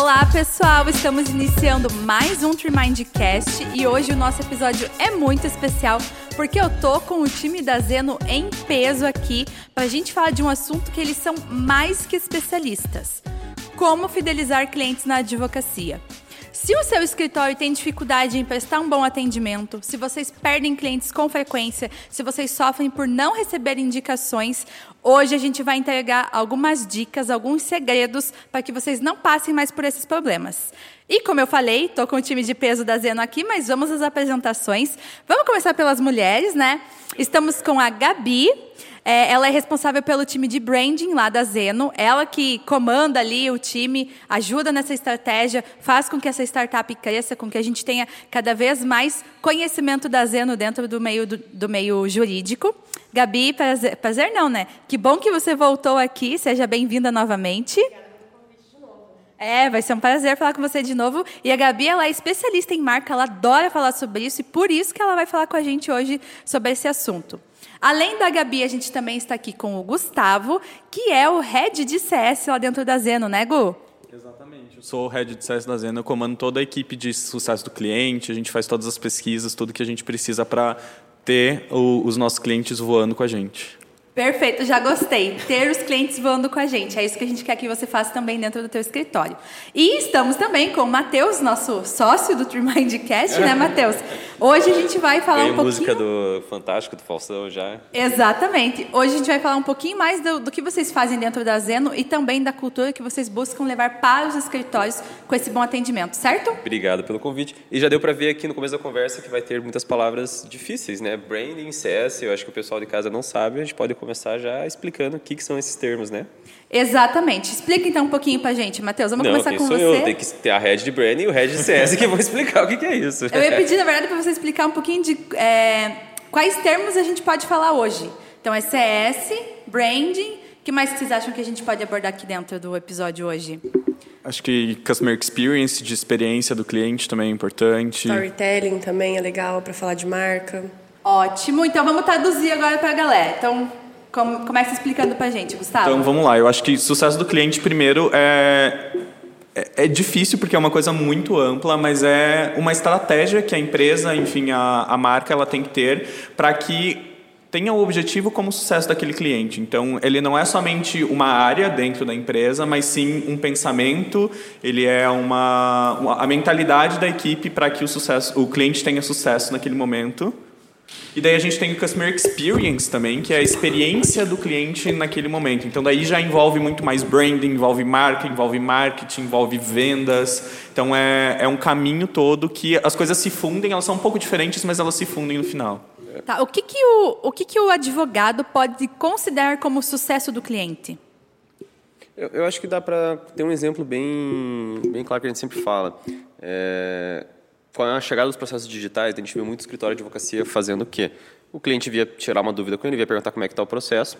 Olá, pessoal! Estamos iniciando mais um Tremindcast e hoje o nosso episódio é muito especial porque eu tô com o time da Zeno em peso aqui para a gente falar de um assunto que eles são mais que especialistas: como fidelizar clientes na advocacia. Se o seu escritório tem dificuldade em prestar um bom atendimento, se vocês perdem clientes com frequência, se vocês sofrem por não receber indicações, hoje a gente vai entregar algumas dicas, alguns segredos para que vocês não passem mais por esses problemas. E como eu falei, estou com o time de peso da Zeno aqui, mas vamos às apresentações. Vamos começar pelas mulheres, né? Estamos com a Gabi. É, ela é responsável pelo time de branding lá da Zeno. Ela que comanda ali o time, ajuda nessa estratégia, faz com que essa startup cresça, com que a gente tenha cada vez mais conhecimento da Zeno dentro do meio, do, do meio jurídico. Gabi, prazer, prazer não, né? Que bom que você voltou aqui. Seja bem-vinda novamente. É, vai ser um prazer falar com você de novo. E a Gabi, ela é especialista em marca, ela adora falar sobre isso e por isso que ela vai falar com a gente hoje sobre esse assunto. Além da Gabi, a gente também está aqui com o Gustavo, que é o head de CS lá dentro da Zeno, né, Gu? Exatamente. Eu sou o head de CS da Zeno, eu comando toda a equipe de sucesso do cliente, a gente faz todas as pesquisas, tudo que a gente precisa para ter o, os nossos clientes voando com a gente. Perfeito, já gostei. Ter os clientes voando com a gente. É isso que a gente quer que você faça também dentro do teu escritório. E estamos também com o Matheus, nosso sócio do Tremindcast, né, Matheus? Hoje a gente vai falar Tem um pouquinho... música do Fantástico, do Faustão já. Exatamente. Hoje a gente vai falar um pouquinho mais do, do que vocês fazem dentro da Zeno e também da cultura que vocês buscam levar para os escritórios com esse bom atendimento, certo? Obrigado pelo convite. E já deu para ver aqui no começo da conversa que vai ter muitas palavras difíceis, né? Branding, CS, eu acho que o pessoal de casa não sabe, a gente pode começar já explicando o que, que são esses termos, né? Exatamente. Explica então um pouquinho pra gente, Matheus. Vamos não, começar quem com sou você. eu? Tem que ter a head de branding e o head de CS que vão explicar o que, que é isso. Eu ia pedir, na verdade, para você explicar um pouquinho de é, quais termos a gente pode falar hoje. Então, é CS, branding. O que mais vocês acham que a gente pode abordar aqui dentro do episódio hoje? Acho que customer experience, de experiência do cliente também é importante. Storytelling também é legal para falar de marca. Ótimo. Então, vamos traduzir agora para a galera. Então, com, começa explicando para gente, Gustavo. Então vamos lá. Eu acho que sucesso do cliente primeiro é é, é difícil porque é uma coisa muito ampla, mas é uma estratégia que a empresa, enfim, a, a marca, ela tem que ter para que tenha o objetivo como sucesso daquele cliente. Então, ele não é somente uma área dentro da empresa, mas sim um pensamento. Ele é uma, uma a mentalidade da equipe para que o sucesso, o cliente tenha sucesso naquele momento. E daí a gente tem o Customer Experience também, que é a experiência do cliente naquele momento. Então daí já envolve muito mais branding, envolve marca, envolve marketing, envolve vendas. Então é, é um caminho todo que as coisas se fundem, elas são um pouco diferentes, mas elas se fundem no final. Tá, o que, que, o, o, que, que o advogado pode considerar como sucesso do cliente? Eu, eu acho que dá para ter um exemplo bem, bem claro que a gente sempre fala. É, com a chegada dos processos digitais, a gente viu muito escritório de advocacia fazendo o quê? O cliente via tirar uma dúvida com ele, via perguntar como é que está o processo,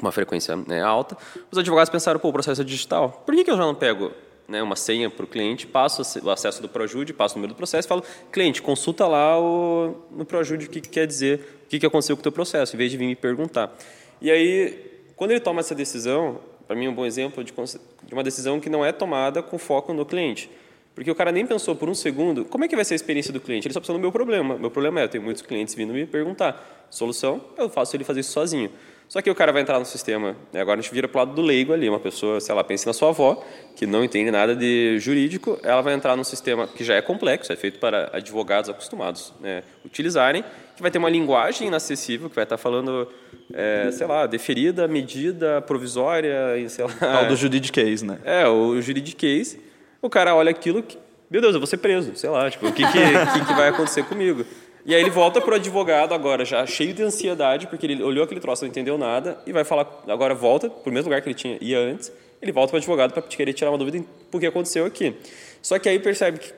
uma frequência né, alta. Os advogados pensaram, pô, o processo é digital. Por que, que eu já não pego né, uma senha para o cliente, passo o acesso do Projude, passo o número do processo e falo, cliente, consulta lá o, no Projude o que, que quer dizer, o que, que aconteceu com o teu processo, em vez de vir me perguntar. E aí, quando ele toma essa decisão, para mim é um bom exemplo de, de uma decisão que não é tomada com foco no cliente. Porque o cara nem pensou por um segundo como é que vai ser a experiência do cliente. Ele só pensou no meu problema. Meu problema é, eu tenho muitos clientes vindo me perguntar. Solução, eu faço ele fazer isso sozinho. Só que o cara vai entrar no sistema, né? agora a gente vira para o lado do leigo ali, uma pessoa, sei lá, pense na sua avó, que não entende nada de jurídico, ela vai entrar num sistema que já é complexo, é feito para advogados acostumados né, utilizarem, que vai ter uma linguagem inacessível, que vai estar falando, é, sei lá, deferida, medida, provisória, sei lá... Tal do juridiquês, né? É, o juridiquês, o cara olha aquilo, que, meu Deus, eu vou ser preso, sei lá, tipo, o que, que, que, que vai acontecer comigo? E aí ele volta pro advogado agora já cheio de ansiedade, porque ele olhou aquele troço, não entendeu nada, e vai falar, agora volta pro mesmo lugar que ele tinha ia antes, ele volta pro advogado para querer tirar uma dúvida por que aconteceu aqui. Só que aí percebe que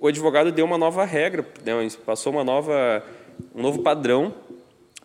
o advogado deu uma nova regra, né, passou uma nova, um novo padrão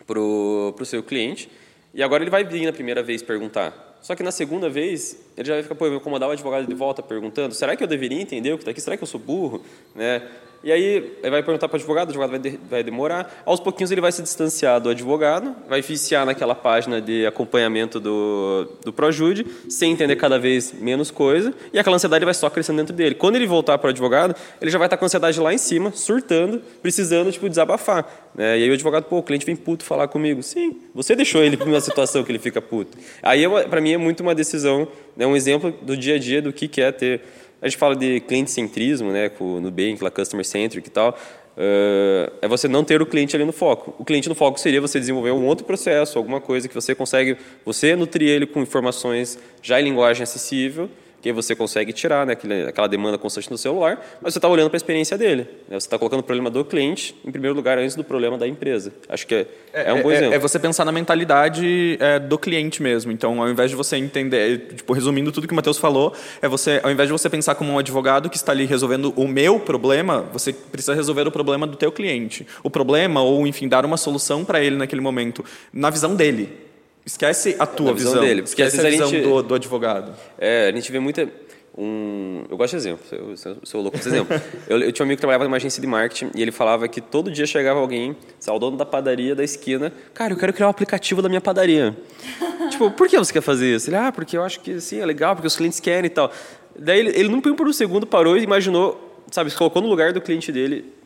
pro, pro seu cliente, e agora ele vai vir na primeira vez perguntar, só que na segunda vez, ele já vai ficar, pô, eu vou incomodar o advogado de volta perguntando, será que eu deveria entender o que está aqui? Será que eu sou burro? Né? E aí, ele vai perguntar para o advogado, o advogado vai, de, vai demorar. Aos pouquinhos, ele vai se distanciar do advogado, vai viciar naquela página de acompanhamento do, do Projude, sem entender cada vez menos coisa, e aquela ansiedade vai só crescendo dentro dele. Quando ele voltar para o advogado, ele já vai estar com a ansiedade lá em cima, surtando, precisando, tipo, desabafar. Né? E aí o advogado, pô, o cliente vem puto falar comigo. Sim, você deixou ele numa situação que ele fica puto. Aí, é para mim, é muito uma decisão, né, um exemplo do dia a dia do que, que é ter a gente fala de cliente-centrismo, né, com o Nubank, lá customer-centric e tal, uh, é você não ter o cliente ali no foco. O cliente no foco seria você desenvolver um outro processo, alguma coisa que você consegue, você nutrir ele com informações já em linguagem acessível, que você consegue tirar né, aquela demanda constante no celular, mas você está olhando para a experiência dele. Né? Você está colocando o problema do cliente em primeiro lugar antes do problema da empresa. Acho que é, é, é um bom é, exemplo. É você pensar na mentalidade é, do cliente mesmo. Então, ao invés de você entender, tipo, resumindo tudo que o Matheus falou, é você, ao invés de você pensar como um advogado que está ali resolvendo o meu problema, você precisa resolver o problema do teu cliente. O problema, ou enfim, dar uma solução para ele naquele momento, na visão dele. Esquece a tua visão, visão, dele. Esquece a visão gente, do, do, advogado. É, a gente vê muita... Um, eu gosto de exemplo, eu, eu sou louco desse exemplo. eu, eu, tinha um amigo que trabalhava numa agência de marketing e ele falava que todo dia chegava alguém, o dono da padaria da esquina, cara, eu quero criar um aplicativo da minha padaria. tipo, por que você quer fazer isso? Ele, ah, porque eu acho que sim, é legal, porque os clientes querem e tal. Daí ele, ele não por um segundo parou e imaginou, sabe, se colocou no lugar do cliente dele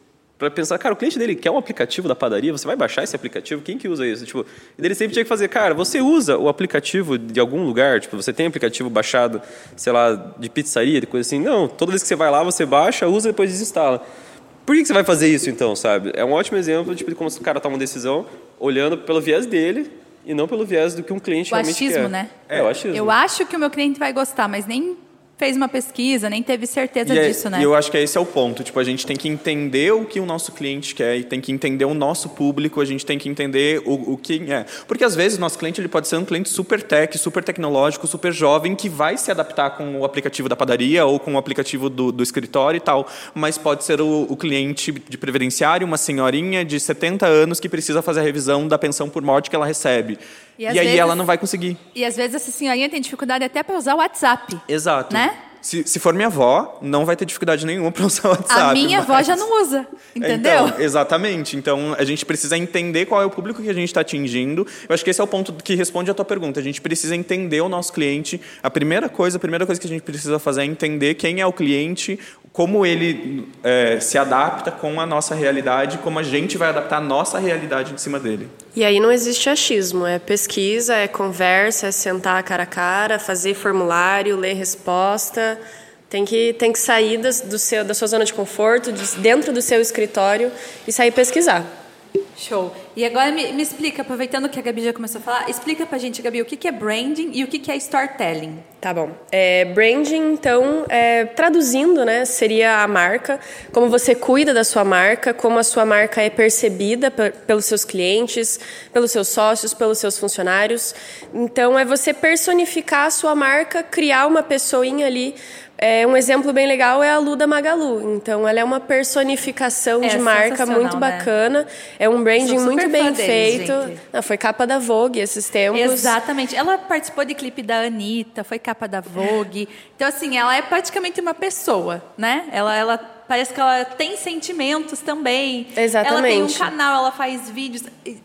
para pensar, cara, o cliente dele quer um aplicativo da padaria, você vai baixar esse aplicativo? Quem que usa isso? Tipo, ele sempre tinha que fazer, cara, você usa o aplicativo de algum lugar? Tipo, você tem aplicativo baixado, sei lá, de pizzaria, de coisa assim? Não, toda vez que você vai lá, você baixa, usa e depois desinstala. Por que, você vai fazer isso então, sabe? É um ótimo exemplo tipo, de como o cara toma uma decisão olhando pelo viés dele e não pelo viés do que um cliente o realmente achismo, quer. né? É, o achismo. Eu acho que o meu cliente vai gostar, mas nem fez uma pesquisa, nem teve certeza e é, disso, né? E eu acho que esse é o ponto. Tipo, a gente tem que entender o que o nosso cliente quer e tem que entender o nosso público, a gente tem que entender o, o que é. Porque às vezes nosso cliente ele pode ser um cliente super tech, super tecnológico, super jovem, que vai se adaptar com o aplicativo da padaria ou com o aplicativo do, do escritório e tal. Mas pode ser o, o cliente de previdenciário, uma senhorinha de 70 anos que precisa fazer a revisão da pensão por morte que ela recebe. E, e aí vezes, ela não vai conseguir. E às vezes essa senhorinha tem dificuldade até para usar o WhatsApp. Exato. Né? Se, se for minha avó, não vai ter dificuldade nenhuma para usar o WhatsApp. A minha mas... avó já não usa, entendeu? Então, exatamente. Então, a gente precisa entender qual é o público que a gente está atingindo. Eu acho que esse é o ponto que responde à tua pergunta. A gente precisa entender o nosso cliente. A primeira coisa, a primeira coisa que a gente precisa fazer é entender quem é o cliente, como ele é, se adapta com a nossa realidade, como a gente vai adaptar a nossa realidade em cima dele. E aí não existe achismo, é pesquisa, é conversa, é sentar cara a cara, fazer formulário, ler resposta. Tem que, tem que sair do seu, da sua zona de conforto, de, dentro do seu escritório e sair pesquisar. Show. E agora me, me, explica, aproveitando que a Gabi já começou a falar, explica pra gente, Gabi, o que, que é branding e o que, que é storytelling. Tá bom. É, branding, então, é, traduzindo, né, seria a marca, como você cuida da sua marca, como a sua marca é percebida pelos seus clientes, pelos seus sócios, pelos seus funcionários. Então, é você personificar a sua marca, criar uma pessoinha ali é, um exemplo bem legal é a Luda Magalu. Então, ela é uma personificação é, de marca muito né? bacana. É um branding muito bem feito. Não, foi capa da Vogue esses tempos. Exatamente. Ela participou de clipe da Anitta, foi capa da Vogue. Então, assim, ela é praticamente uma pessoa, né? Ela, ela parece que ela tem sentimentos também. Exatamente. Ela tem um canal, ela faz vídeos.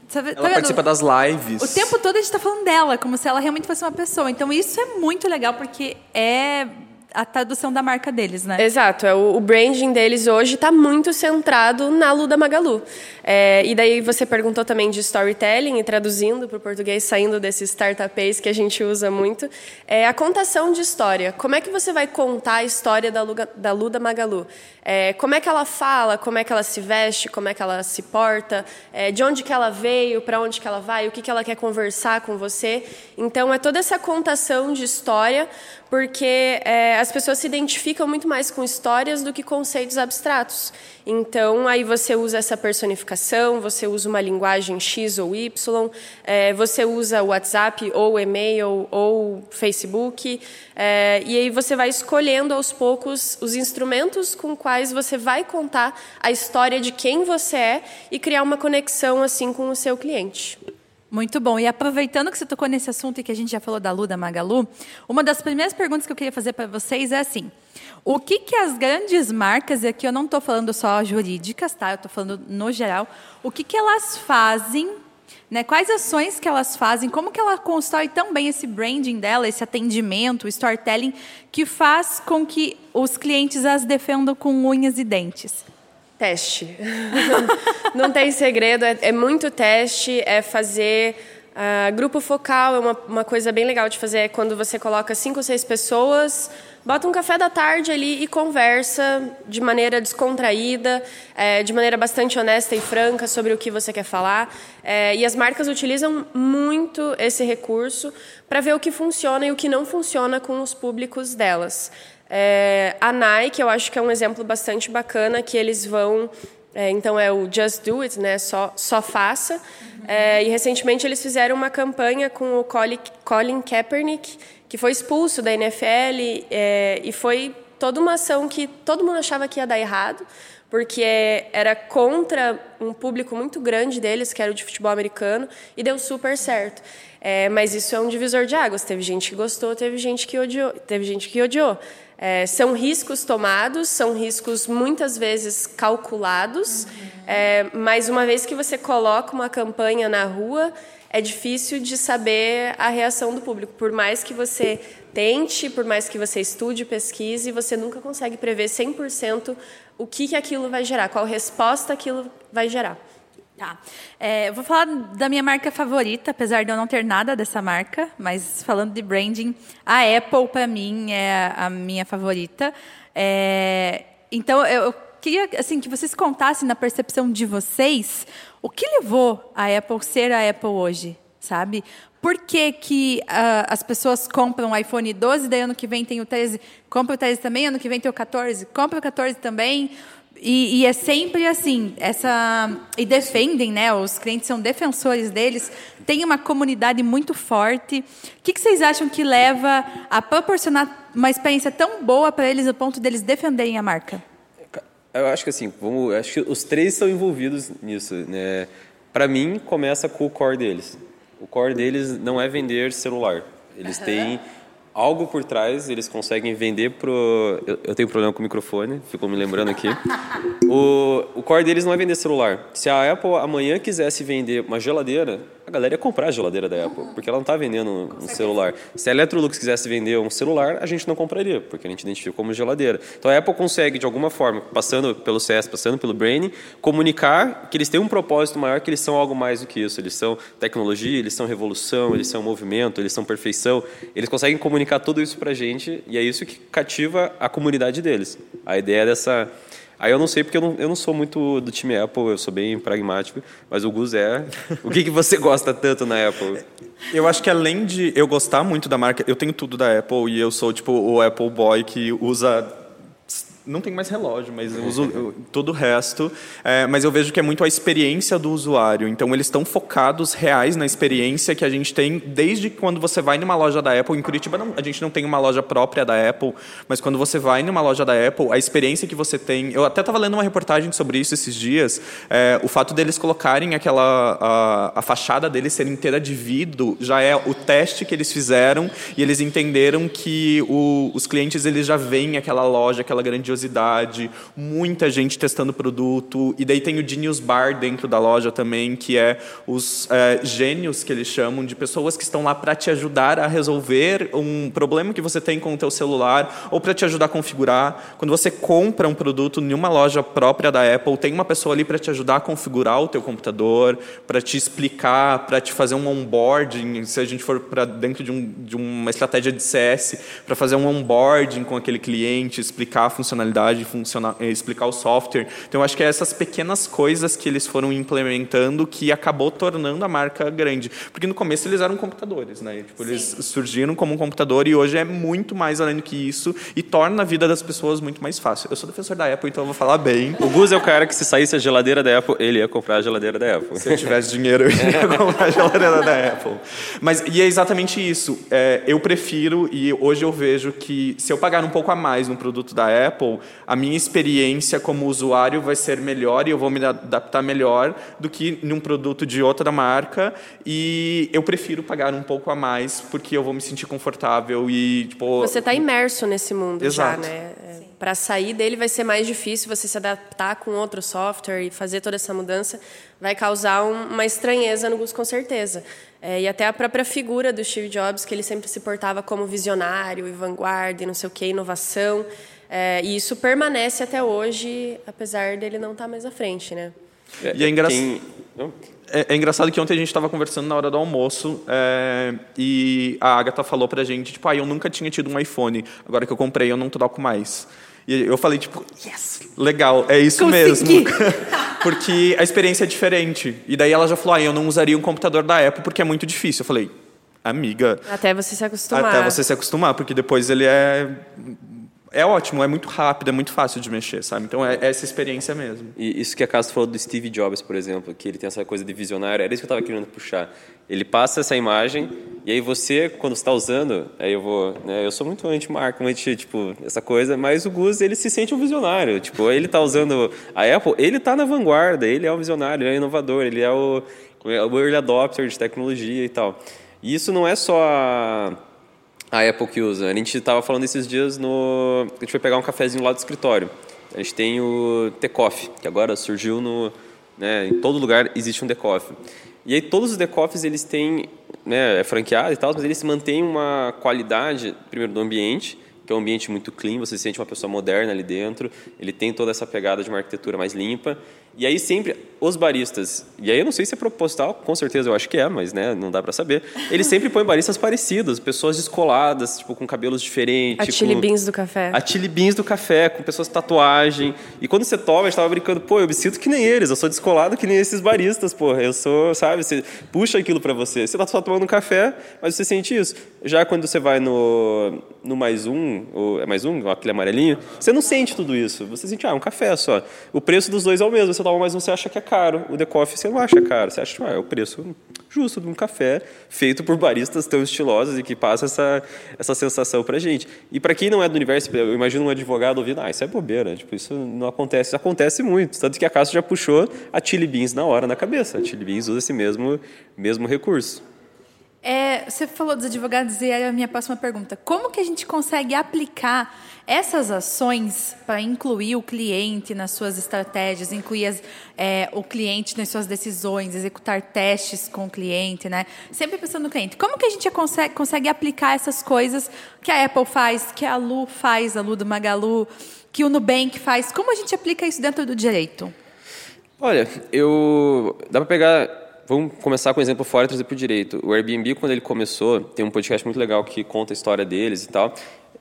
Sabe, ela tá participa das lives. O tempo todo a gente está falando dela, como se ela realmente fosse uma pessoa. Então, isso é muito legal, porque é a tradução da marca deles, né? Exato. É, o, o branding deles hoje está muito centrado na Luda Magalu. É, e daí você perguntou também de storytelling e traduzindo para o português, saindo desse startupês que a gente usa muito, é a contação de história. Como é que você vai contar a história da, Luga, da Luda Magalu? É, como é que ela fala, como é que ela se veste, como é que ela se porta, é, de onde que ela veio, para onde que ela vai, o que, que ela quer conversar com você. Então, é toda essa contação de história porque é, as pessoas se identificam muito mais com histórias do que conceitos abstratos. Então, aí você usa essa personificação, você usa uma linguagem X ou Y, é, você usa o WhatsApp ou e-mail ou Facebook, é, e aí você vai escolhendo aos poucos os instrumentos com quais você vai contar a história de quem você é e criar uma conexão assim com o seu cliente. Muito bom. E aproveitando que você tocou nesse assunto e que a gente já falou da Lu, da Magalu, uma das primeiras perguntas que eu queria fazer para vocês é assim: o que, que as grandes marcas, e aqui eu não estou falando só jurídicas, tá? Eu estou falando no geral, o que, que elas fazem né? Quais ações que elas fazem? Como que ela constrói tão bem esse branding dela, esse atendimento, o storytelling, que faz com que os clientes as defendam com unhas e dentes? Teste. Não tem segredo, é, é, muito teste, é fazer. Uh, grupo focal é uma, uma coisa bem legal de fazer, é quando você coloca cinco ou seis pessoas bota um café da tarde ali e conversa de maneira descontraída, é, de maneira bastante honesta e franca sobre o que você quer falar. É, e as marcas utilizam muito esse recurso para ver o que funciona e o que não funciona com os públicos delas. É, a Nike, eu acho que é um exemplo bastante bacana que eles vão é, então é o Just Do It, né? Só, só faça. Uhum. É, e recentemente eles fizeram uma campanha com o Colin Kaepernick, que foi expulso da NFL é, e foi toda uma ação que todo mundo achava que ia dar errado, porque era contra um público muito grande deles, que era o de futebol americano, e deu super certo. É, mas isso é um divisor de águas. Teve gente que gostou, teve gente que odiou. Teve gente que odiou. É, são riscos tomados, são riscos muitas vezes calculados, uhum. é, mas uma vez que você coloca uma campanha na rua, é difícil de saber a reação do público. Por mais que você tente, por mais que você estude, pesquise, você nunca consegue prever 100% o que, que aquilo vai gerar, qual resposta aquilo vai gerar. Tá. É, eu vou falar da minha marca favorita, apesar de eu não ter nada dessa marca, mas falando de branding, a Apple, para mim, é a minha favorita. É, então, eu queria assim, que vocês contassem na percepção de vocês o que levou a Apple ser a Apple hoje, sabe? Por que, que uh, as pessoas compram o iPhone 12, daí ano que vem tem o 13, compra o 13 também, ano que vem tem o 14, compra o 14 também. E, e, é sempre assim, essa e defendem, né? Os clientes são defensores deles. Tem uma comunidade muito forte. O que, que vocês acham que leva a proporcionar uma experiência tão boa para eles, a ponto deles defenderem a marca? Eu acho que assim, vamos, acho que os três estão envolvidos nisso. Né? Para mim, começa com o core deles. O core deles não é vender celular. Eles têm algo por trás, eles conseguem vender pro. Eu, eu tenho problema com o microfone, ficou me lembrando aqui. o, o core deles não é vender celular. Se a Apple amanhã quisesse vender uma geladeira, a galera ia comprar a geladeira da Apple, porque ela não está vendendo um celular. Se a Electrolux quisesse vender um celular, a gente não compraria, porque a gente identifica como geladeira. Então a Apple consegue, de alguma forma, passando pelo CS, passando pelo Brain, comunicar que eles têm um propósito maior, que eles são algo mais do que isso. Eles são tecnologia, eles são revolução, eles são movimento, eles são perfeição. Eles conseguem comunicar tudo isso para a gente e é isso que cativa a comunidade deles. A ideia dessa Aí eu não sei porque eu não, eu não sou muito do time Apple, eu sou bem pragmático, mas o Gus é. O que, que você gosta tanto na Apple? Eu acho que além de eu gostar muito da marca, eu tenho tudo da Apple e eu sou tipo o Apple Boy que usa não tenho mais relógio, mas eu uso todo o resto. É, mas eu vejo que é muito a experiência do usuário. Então, eles estão focados reais na experiência que a gente tem desde quando você vai numa loja da Apple. Em Curitiba, não, a gente não tem uma loja própria da Apple, mas quando você vai numa loja da Apple, a experiência que você tem. Eu até estava lendo uma reportagem sobre isso esses dias. É, o fato deles colocarem aquela. A, a fachada deles ser inteira de vidro já é o teste que eles fizeram e eles entenderam que o, os clientes eles já veem aquela loja, aquela grandiosidade curiosidade, muita gente testando produto. E daí tem o Genius Bar dentro da loja também, que é os é, gênios que eles chamam, de pessoas que estão lá para te ajudar a resolver um problema que você tem com o teu celular ou para te ajudar a configurar. Quando você compra um produto em uma loja própria da Apple, tem uma pessoa ali para te ajudar a configurar o teu computador, para te explicar, para te fazer um onboarding, se a gente for para dentro de, um, de uma estratégia de CS, para fazer um onboarding com aquele cliente, explicar a funcionalidade funcionalidade, funcionar, eh, explicar o software. Então, eu acho que é essas pequenas coisas que eles foram implementando que acabou tornando a marca grande. Porque no começo eles eram computadores, né? Tipo, eles surgiram como um computador e hoje é muito mais além do que isso e torna a vida das pessoas muito mais fácil. Eu sou defensor da Apple, então eu vou falar bem. O Gus é o cara que se saísse a geladeira da Apple, ele ia comprar a geladeira da Apple. Se eu tivesse dinheiro, eu ia comprar a geladeira da Apple. Mas, e é exatamente isso. É, eu prefiro, e hoje eu vejo que se eu pagar um pouco a mais no produto da Apple, A minha experiência como usuário vai ser melhor e eu vou me adaptar melhor do que num produto de outra marca e eu prefiro pagar um pouco a mais porque eu vou me sentir confortável e tipo você está imerso nesse mundo Exato. já, né? Para sair dele vai ser mais difícil você se adaptar com outro software e fazer toda essa mudança vai causar um, uma estranheza no Gus com certeza. É, e até a própria figura do Steve Jobs, que ele sempre se portava como visionário e vanguarda e não sei o que, inovação. É, e isso permanece até hoje, apesar dele não estar tá mais à frente, né? É, e é, engra... Quem... é, é, engraçado que ontem a gente estava conversando na hora do almoço é, e a Agatha falou pra gente, tipo, ah, eu nunca tinha tido um iPhone, agora que eu comprei eu não troco mais. E eu falei, tipo, yes, legal, é isso Consegui. mesmo. porque a experiência é diferente. E daí ela já falou, ah, eu não usaria um computador da Apple porque é muito difícil. Eu falei, amiga... Até você se acostumar. Até você se acostumar, porque depois ele é é ótimo, é muito rápido, é muito fácil de mexer, sabe? Então é, é essa experiência mesmo. E isso que a Castro falou do Steve Jobs, por exemplo, que ele tem essa coisa de visionário, era isso que eu estava querendo puxar. Ele passa essa imagem e aí você, quando está usando, aí eu vou, né, eu sou muito anti-marca, anti, tipo, essa coisa, mas o Gus, ele se sente um visionário, tipo, ele está usando a Apple, ele está na vanguarda, ele é um visionário, ele é inovador, ele é o, é o early adopter de tecnologia e tal. E isso não é só a, Apple que usa. A gente estava falando esses dias no. A gente foi pegar um cafezinho lá do escritório. A gente tem o The Coffee, que agora surgiu no. Né, em todo lugar existe um The Coffee. E aí todos os The Coffees, eles têm, né, é franqueado e tal, mas eles mantêm uma qualidade, primeiro, do ambiente, que é um ambiente muito clean, você se sente uma pessoa moderna ali dentro, ele tem toda essa pegada de uma arquitetura mais limpa, e aí sempre os baristas, e aí eu não sei se é proposital, com certeza eu acho que é, mas né, não dá para saber. Eles sempre põem baristas parecidos, pessoas descoladas, tipo com cabelos diferentes. A chili com... beans do café. A chili beans do café, com pessoas com tatuagem. E quando você toma, a gente tava brincando, pô, eu me sinto que nem eles, eu sou descolado que nem esses baristas, pô. Eu sou, sabe, você puxa aquilo para você. Você tá só tomando um café, mas você sente isso. Já quando você vai no no mais um, ou é mais um, aquele amarelinho, você não sente tudo isso. Você sente, ah, um café só. O preço dos dois é o mesmo. Você um, você acha que é caro. O The Coffee você não acha caro. Você acha que ah, é o preço justo de um café feito por baristas tão estilosos e que passa essa, essa sensação pra gente. E para quem não é do universo, eu imagino um advogado ouvindo, ah, isso é bobeira. Tipo, isso não acontece. Isso acontece muito. Tanto que a Castro já puxou a Chili Beans na hora na cabeça. A Chili Beans usa esse mesmo, mesmo recurso. É, você falou dos advogados e é a minha próxima pergunta. Como que a gente consegue aplicar essas ações para incluir o cliente nas suas estratégias, incluir as, é, o cliente nas suas decisões, executar testes com o cliente, né? Sempre pensando no cliente. Como que a gente consegue, consegue aplicar essas coisas que a Apple faz, que a Lu faz, a Lu do Magalu, que o Nubank faz? Como a gente aplica isso dentro do direito? Olha, eu dá para pegar vamos começar com um exemplo fora e trazer para o direito. O Airbnb, quando ele começou, tem um podcast muito legal que conta a história deles e tal.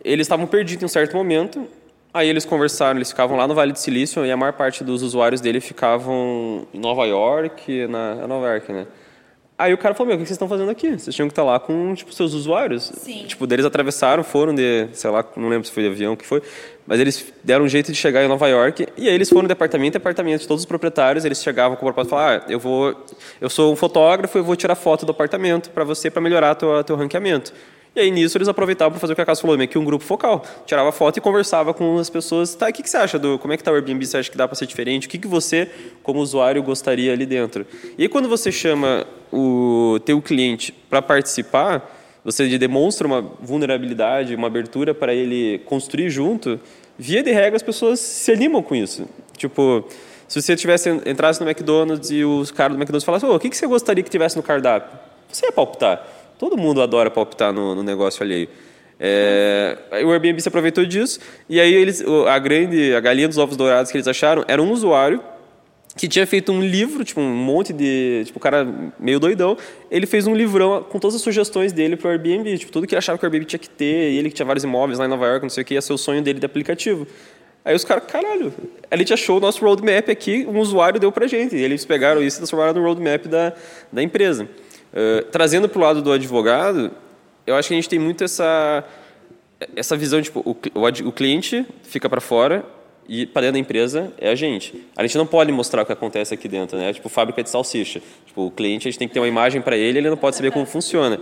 Eles estavam perdidos em um certo momento, aí eles conversaram, eles ficavam lá no Vale do Silício e a maior parte dos usuários dele ficavam em Nova York, na é Nova York, né? Aí o cara falou, meu, o que vocês estão fazendo aqui? Vocês tinham que estar lá com, tipo, seus usuários. Sim. Tipo, deles atravessaram, foram de, sei lá, não lembro se foi de avião, o que foi, mas eles deram um jeito de chegar em Nova York, e aí eles foram de apartamento em apartamento de todos os proprietários, eles chegavam com o propósito de falar, ah, eu vou, eu sou um fotógrafo, eu vou tirar foto do apartamento para você, para melhorar teu, teu ranqueamento. E aí nisso eles aproveitavam para fazer o que a Casa falou, meio que um grupo focal. Tirava foto e conversava com as pessoas. Tá, o que, que você acha do. Como é que tá o Airbnb? Você acha que dá para ser diferente? O que, que você, como usuário, gostaria ali dentro? E aí quando você chama o teu cliente para participar, você demonstra uma vulnerabilidade, uma abertura para ele construir junto, via de regra as pessoas se animam com isso. Tipo, se você tivesse entrasse no McDonald's e os caras do McDonald's falassem, o que, que você gostaria que tivesse no cardápio? Você ia palpitar. Todo mundo adora palpitar no, no negócio alheio. É, o Airbnb se aproveitou disso e aí eles, a grande, a galinha dos ovos dourados que eles acharam era um usuário que tinha feito um livro, tipo um monte de, tipo, um cara meio doidão, ele fez um livrão com todas as sugestões dele para o Airbnb, tipo, tudo que ele achava que o Airbnb tinha que ter, e ele que tinha vários imóveis lá em Nova York, não sei o que, ia ser o sonho dele de aplicativo. Aí os caras, caralho, a gente achou o nosso roadmap aqui, um usuário deu pra gente, e eles pegaram isso e transformaram no roadmap da, da empresa. Uh, trazendo para o lado do advogado, eu acho que a gente tem muito essa, essa visão, tipo, o, o, o cliente fica para fora e para dentro da empresa é a gente. A gente não pode mostrar o que acontece aqui dentro, né? Tipo, fábrica de salsicha. Tipo, o cliente, a gente tem que ter uma imagem para ele, ele não pode saber como funciona.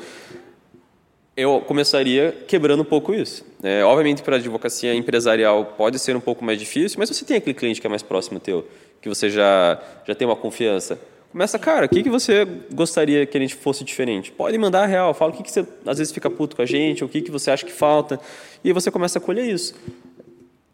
eu começaria quebrando um pouco isso. É, obviamente, para a advocacia empresarial pode ser um pouco mais difícil, mas você tem aquele cliente que é mais próximo teu, que você já, já tem uma confiança. Começa, cara, o que, que você gostaria que a gente fosse diferente? Pode mandar a real, fala o que, que você às vezes fica puto com a gente, o que, que você acha que falta, e você começa a colher isso.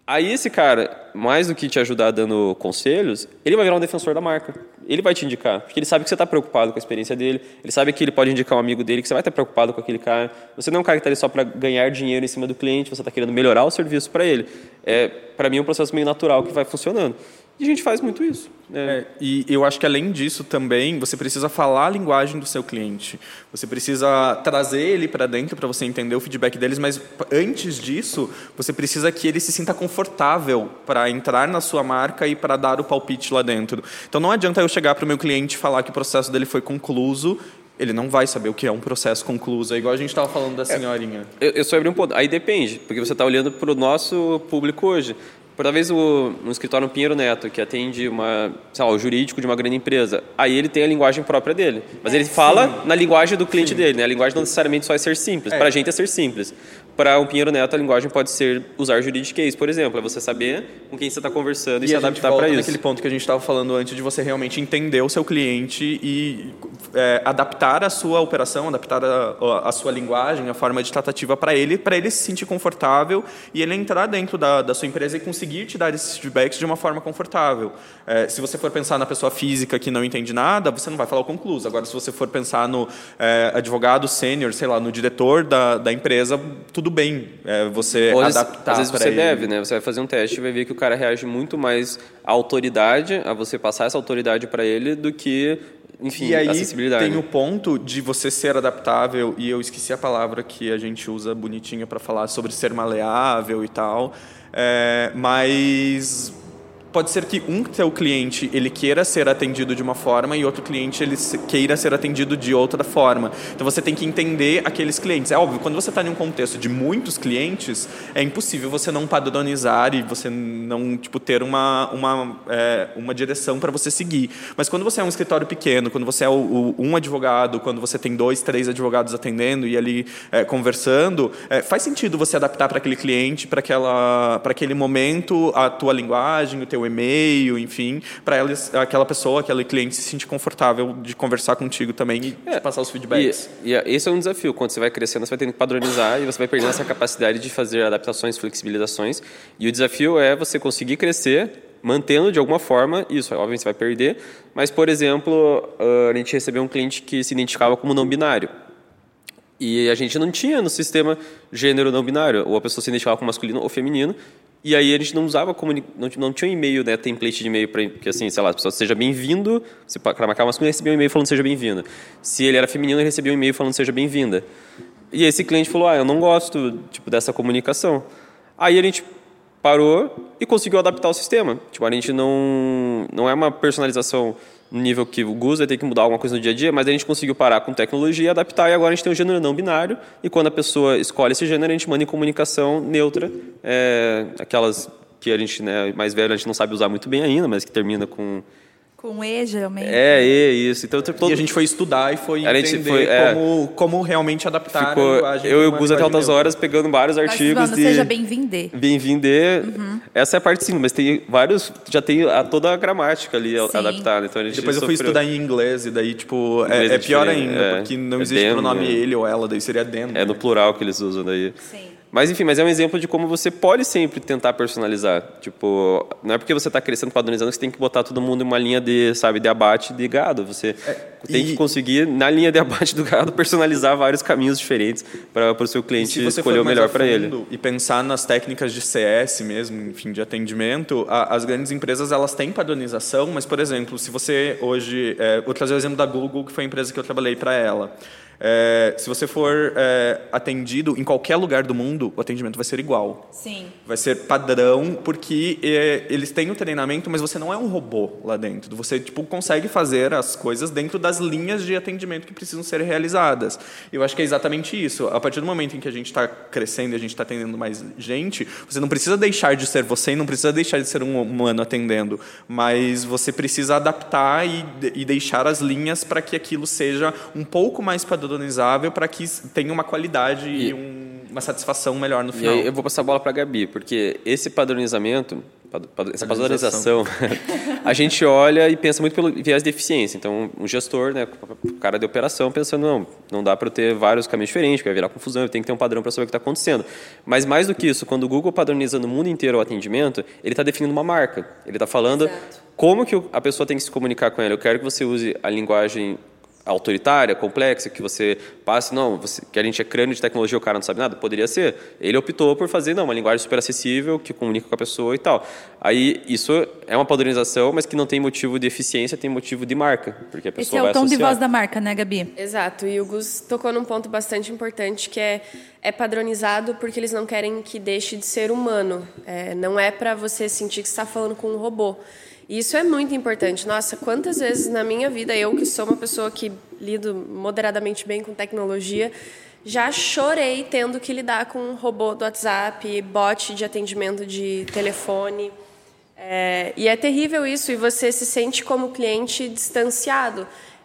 Aí esse cara, mais do que te ajudar dando conselhos, ele vai virar um defensor da marca. Ele vai te indicar, porque ele sabe que você está preocupado com a experiência dele, ele sabe que ele pode indicar um amigo dele, que você vai estar preocupado com aquele cara. Você não é um cara que está ali só para ganhar dinheiro em cima do cliente, você está querendo melhorar o serviço para ele. É, para mim, é um processo meio natural que vai funcionando. E a gente faz muito isso. Né? É, e eu acho que além disso também, você precisa falar a linguagem do seu cliente. Você precisa trazer ele para dentro para você entender o feedback deles, mas antes disso, você precisa que ele se sinta confortável para entrar na sua marca e para dar o palpite lá dentro. Então não adianta eu chegar para o meu cliente e falar que o processo dele foi concluso ele não vai saber o que é um processo concluso. É igual a gente estava falando da é, senhorinha. É, eu, eu só abri um ponto. Aí depende, porque você está olhando para o nosso público hoje. Por talvez o, um escritório no Pinheiro Neto, que atende uma, lá, o jurídico de uma grande empresa, aí ele tem a linguagem própria dele. Mas ele fala Sim. na linguagem do cliente Sim. dele, né? A linguagem não necessariamente só é ser simples. É. Para a gente é ser simples para um Pinheiro Neto, a linguagem pode ser usar juridiquês, por exemplo. É você saber com quem você está conversando e, e se adaptar para isso. naquele ponto que a gente estava falando antes de você realmente entender o seu cliente e é, adaptar a sua operação, adaptar a, a, sua linguagem, a forma de tratativa para ele, para ele se sentir confortável e ele entrar dentro da, da sua empresa e conseguir te dar esses feedbacks de uma forma confortável. É, se você for pensar na pessoa física que não entende nada, você não vai falar o concluso. Agora, se você for pensar no é, advogado sênior, sei lá, no diretor da, da empresa, tudo tudo bem é, você Ou adaptar. Às vezes você ele. deve, né? Você vai fazer um teste e vai ver que o cara reage muito mais à autoridade, a você passar essa autoridade para ele, do que enfim, e aí tem o ponto de você ser adaptável, e eu esqueci a palavra que a gente usa bonitinha para falar sobre ser maleável e tal, é, mas pode ser que um teu cliente ele queira ser atendido de uma forma e outro cliente ele queira ser atendido de outra forma. Então você tem que entender aqueles clientes. É óbvio, quando você está em um contexto de muitos clientes, é impossível você não padronizar e você não tipo ter uma uma é, uma direção para você seguir. Mas quando você é um escritório pequeno, quando você é o, o, um advogado, quando você tem dois, três advogados atendendo e ali é, conversando, é, faz sentido você adaptar para aquele cliente, para aquela para aquele momento a tua linguagem, o teu e-mail, enfim, para aquela pessoa, aquele cliente se sentir confortável de conversar contigo também e é, passar os feedbacks. E, e, esse é um desafio. Quando você vai crescendo, você vai tendo que padronizar e você vai perdendo essa capacidade de fazer adaptações, flexibilizações. E o desafio é você conseguir crescer mantendo de alguma forma isso. Obviamente você vai perder, mas, por exemplo, a gente recebeu um cliente que se identificava como não binário. E a gente não tinha no sistema gênero não binário, ou a pessoa se identificava como masculino ou feminino, e aí a gente não usava, não, não tinha um e-mail, né, template de e-mail, para que assim, sei lá, a pessoa seja bem-vindo, se para marcar masculino, recebia um e-mail falando seja bem-vindo. Se ele era feminino, ele recebia um e-mail falando seja bem-vinda. E esse cliente falou, ah, eu não gosto tipo, dessa comunicação. Aí a gente parou e conseguiu adaptar o sistema. Tipo, a gente não, não é uma personalização no nível que o Gus vai ter que mudar alguma coisa no dia a dia, mas a gente conseguiu parar com tecnologia, adaptar e agora a gente tem um gênero não binário e quando a pessoa escolhe esse gênero a gente manda em comunicação neutra, é, aquelas que a gente, né, mais velho, a gente não sabe usar muito bem ainda, mas que termina com com E, geralmente. É, E, isso. Então, todo... E a gente foi estudar e foi a entender foi, é, como, como realmente adaptar ficou, a linguagem. Eu e o Gus até altas horas pegando vários Mas, artigos. de... Seja bem-vinde. Bem-vinde. Uhum. Essa é a parte sim, mas tem vários. Já tem a, toda a gramática ali sim. adaptada. Então, Depois eu fui estudar em inglês e daí, tipo, é, é, pior ainda, é, porque não é existe o pronome né? ele ou ela, daí seria dentro. É no plural que eles usam daí. Sim. Mas enfim, mas é um exemplo de como você pode sempre tentar personalizar. Tipo, não é porque você está crescendo, padronizando, que você tem que botar todo mundo em uma linha de, sabe, de abate de gado. Você é, tem que conseguir, na linha de abate do gado, personalizar vários caminhos diferentes para o seu cliente escolher o melhor para ele. E pensar nas técnicas de CS mesmo, enfim, de atendimento, a, as grandes empresas elas têm padronização, mas, por exemplo, se você hoje... É, vou trazer o exemplo da Google, que foi a empresa que eu trabalhei para ela. É, se você for é, atendido em qualquer lugar do mundo, o atendimento vai ser igual. Sim. Vai ser padrão, porque é, eles têm o treinamento, mas você não é um robô lá dentro. Você tipo, consegue fazer as coisas dentro das linhas de atendimento que precisam ser realizadas. Eu acho que é exatamente isso. A partir do momento em que a gente está crescendo e a gente está atendendo mais gente, você não precisa deixar de ser você e não precisa deixar de ser um humano atendendo, mas você precisa adaptar e, e deixar as linhas para que aquilo seja um pouco mais padrão padronizável para que tenha uma qualidade e, e um, uma satisfação melhor no final. E aí eu vou passar a bola para a Gabi, porque esse padronizamento, essa padronização, a gente olha e pensa muito pelo viés de eficiência. Então, um gestor, né, o cara de operação, pensando, não, não dá para eu ter vários caminhos diferentes, vai virar confusão, eu tenho que ter um padrão para saber o que está acontecendo. Mas mais do que isso, quando o Google padroniza no mundo inteiro o atendimento, ele está definindo uma marca. Ele está falando Exato. como que a pessoa tem que se comunicar com ela. Eu quero que você use a linguagem autoritária, complexa, que você passe, não, você, que a gente é crânio de tecnologia, o cara não sabe nada, poderia ser. Ele optou por fazer, não, uma linguagem super acessível, que comunica com a pessoa e tal. Aí, isso é uma padronização, mas que não tem motivo de eficiência, tem motivo de marca, porque a pessoa Esse é o tom associar. de voz da marca, né, Gabi? Exato, e o Gus tocou num ponto bastante importante, que é, é padronizado porque eles não querem que deixe de ser humano. É, não é para você sentir que está falando com um robô. Isso é muito importante. Nossa, quantas vezes na minha vida, eu que sou uma pessoa que lido moderadamente bem com tecnologia, já chorei tendo que lidar com um robô do WhatsApp, bot de atendimento de telefone. É, e é terrível isso, e você se sente como cliente distanciado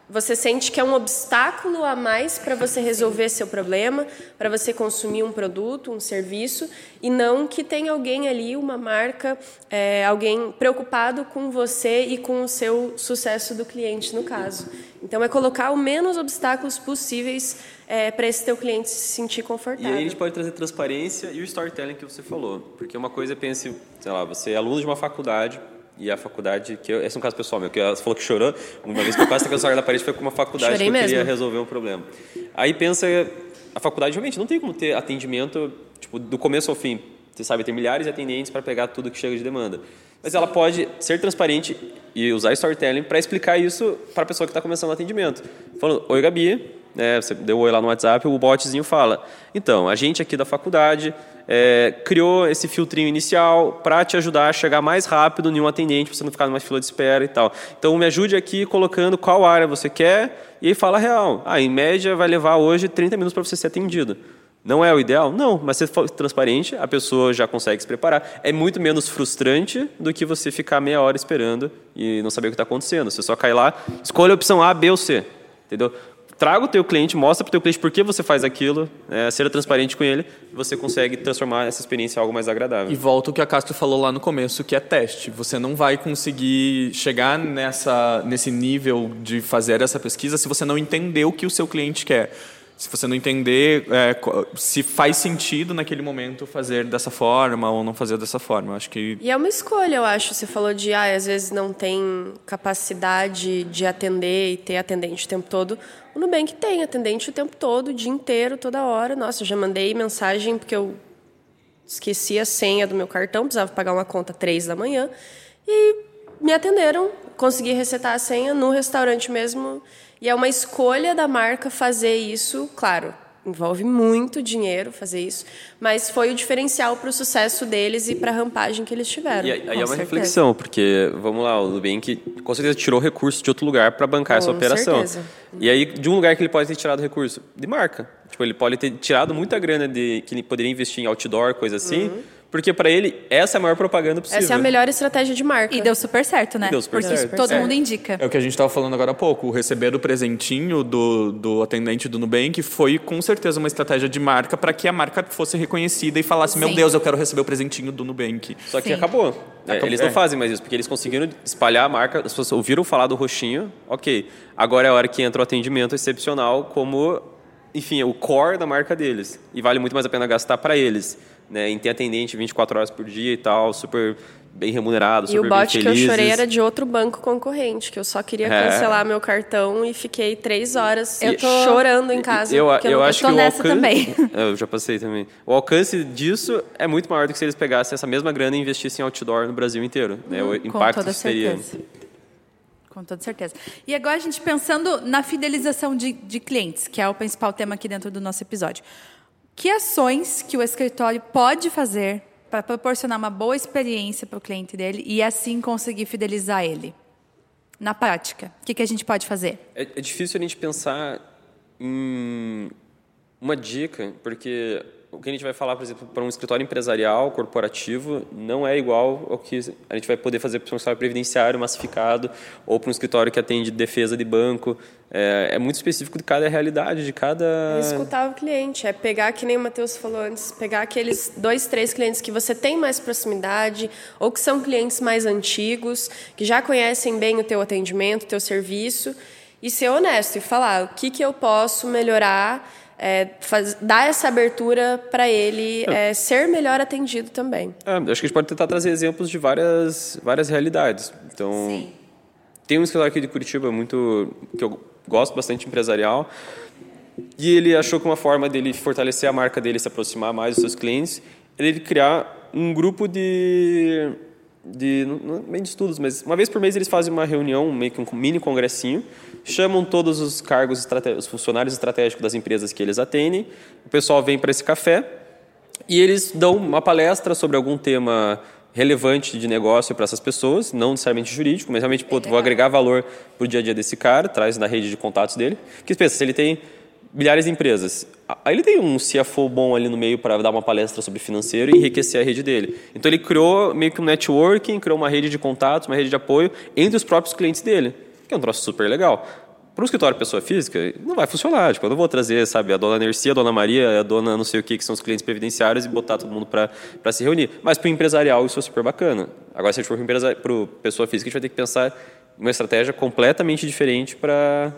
você sente que é um obstáculo a mais para você resolver seu problema, para você consumir um produto, um serviço, e não que tem alguém ali, uma marca, é, alguém preocupado com você e com o seu sucesso do cliente, no caso. Então, é colocar o menos obstáculos possíveis é, para esse teu cliente se sentir confortável. E aí a gente pode trazer transparência e o storytelling que você falou. Porque uma coisa é, pense, sei lá, você é aluno de uma faculdade, e a faculdade, que eu, esse é um caso pessoal meu, que ela falou que chorou, uma vez que eu quase taquei o da parede foi com uma faculdade Chorei que eu queria resolver um problema. Aí pensa, a faculdade realmente não tem como ter atendimento, tipo, do começo ao fim. Você sabe, tem milhares de atendentes para pegar tudo que chega de demanda. Mas ela pode ser transparente e usar storytelling para explicar isso para a pessoa que está começando o atendimento. Falando, oi Gabi, é, você deu oi lá no WhatsApp, o botzinho fala, então, a gente aqui da faculdade é, criou esse filtrinho inicial para te ajudar a chegar mais rápido em um atendente, para você não ficar numa fila de espera e tal. Então, me ajude aqui colocando qual área você quer e aí fala real. Ah, em média vai levar hoje 30 minutos para você ser atendido. Não é o ideal? Não, mas se for transparente, a pessoa já consegue se preparar. É muito menos frustrante do que você ficar meia hora esperando e não saber o que está acontecendo. Você só cai lá, escolha a opção A, B ou C. Entendeu? Traga o teu cliente, mostra para o teu cliente por que você faz aquilo, é, seja transparente com ele, você consegue transformar essa experiência em algo mais agradável. E volta o que a Castro falou lá no começo, que é teste. Você não vai conseguir chegar nessa, nesse nível de fazer essa pesquisa se você não entender o que o seu cliente quer se você não entender é, se faz sentido naquele momento fazer dessa forma ou não fazer dessa forma. Acho que e é uma escolha, eu acho. Você falou de ah, às vezes não tem capacidade de atender e ter atendente o tempo todo. O Nubank tem atendente o tempo todo, o dia inteiro, toda hora. Nossa, eu já mandei mensagem porque eu esqueci a senha do meu cartão, precisava pagar uma conta três da manhã e me atenderam, consegui resetar a senha no restaurante mesmo e é uma escolha da marca fazer isso, claro, envolve muito dinheiro fazer isso, mas foi o diferencial para o sucesso deles e para a rampagem que eles tiveram. E aí é uma certeza. reflexão, porque, vamos lá, o Nubank com certeza tirou recurso de outro lugar para bancar com essa operação. Certeza. E aí, de um lugar que ele pode ter tirado recurso? De marca. Tipo, ele pode ter tirado muita grana de, que ele poderia investir em outdoor, coisa assim, uhum porque para ele, essa é a maior propaganda possível. Essa é a melhor estratégia de marca. E deu super certo, né? E deu super Porque certo. todo é. mundo indica. É o que a gente estava falando agora há pouco. O receber o presentinho do, do atendente do Nubank foi com certeza uma estratégia de marca para que a marca fosse reconhecida e falasse: Sim. Meu Deus, eu quero receber o presentinho do Nubank. Só que Sim. acabou. É, eles não é. fazem mais isso, porque eles conseguiram espalhar a marca, as pessoas ouviram falar do roxinho, ok. Agora é a hora que entra o atendimento excepcional como, enfim, o core da marca deles. E vale muito mais a pena gastar para eles né, em ter atendente 24 horas por dia e tal, super bem remunerado, super E o bot que eu chorei era de outro banco concorrente, que eu só queria é. cancelar meu cartão e fiquei três horas eu tô... chorando em casa. Eu, eu, eu, eu acho que o nessa alcance... também. Eu já passei também. O alcance disso é muito maior do que se eles pegassem essa mesma grana e investissem em outdoor no Brasil inteiro. Né? O impacto toda que seria. Com toda certeza. E agora a gente pensando na fidelização de, de clientes, que é o principal tema aqui dentro do nosso episódio. Que ações que o escritório pode fazer para proporcionar uma boa experiência para o cliente dele e assim conseguir fidelizar ele? Na prática, o que, que a gente pode fazer? É, é difícil a gente pensar em uma dica, porque o que a gente vai falar, por exemplo, para um escritório empresarial, corporativo, não é igual ao que a gente vai poder fazer para um escritório previdenciário massificado ou para um escritório que atende defesa de banco. É, é muito específico de cada realidade, de cada... É escutar o cliente, é pegar, que nem o Matheus falou antes, pegar aqueles dois, três clientes que você tem mais proximidade ou que são clientes mais antigos, que já conhecem bem o teu atendimento, o teu serviço, e ser honesto e falar o que, que eu posso melhorar é, faz, dar essa abertura para ele é. É, ser melhor atendido também. É, acho que a gente pode tentar trazer exemplos de várias, várias realidades. Então, Sim. tem um escritório aqui de Curitiba muito que eu gosto bastante empresarial e ele achou que uma forma dele fortalecer a marca dele, se aproximar mais dos seus clientes, é ele criar um grupo de de não bem de estudos, mas uma vez por mês eles fazem uma reunião, meio que um mini congressinho, chamam todos os cargos, os funcionários estratégicos das empresas que eles atendem, o pessoal vem para esse café e eles dão uma palestra sobre algum tema relevante de negócio para essas pessoas, não necessariamente jurídico, mas realmente, pô, vou agregar valor para o dia a dia desse cara, traz na rede de contatos dele. Que pensa, se ele tem milhares de empresas. Aí ele tem um CFO bom ali no meio para dar uma palestra sobre financeiro e enriquecer a rede dele. Então ele criou meio que um networking, criou uma rede de contatos, uma rede de apoio entre os próprios clientes dele, que é um troço super legal. Para um escritório pessoa física, não vai funcionar. Tipo, eu não vou trazer, sabe, a dona Nercia, a dona Maria, a dona não sei o que, que são os clientes previdenciários e botar todo mundo para se reunir. Mas para o empresarial isso é super bacana. Agora, se a gente for para pessoa física, a gente vai ter que pensar em uma estratégia completamente diferente para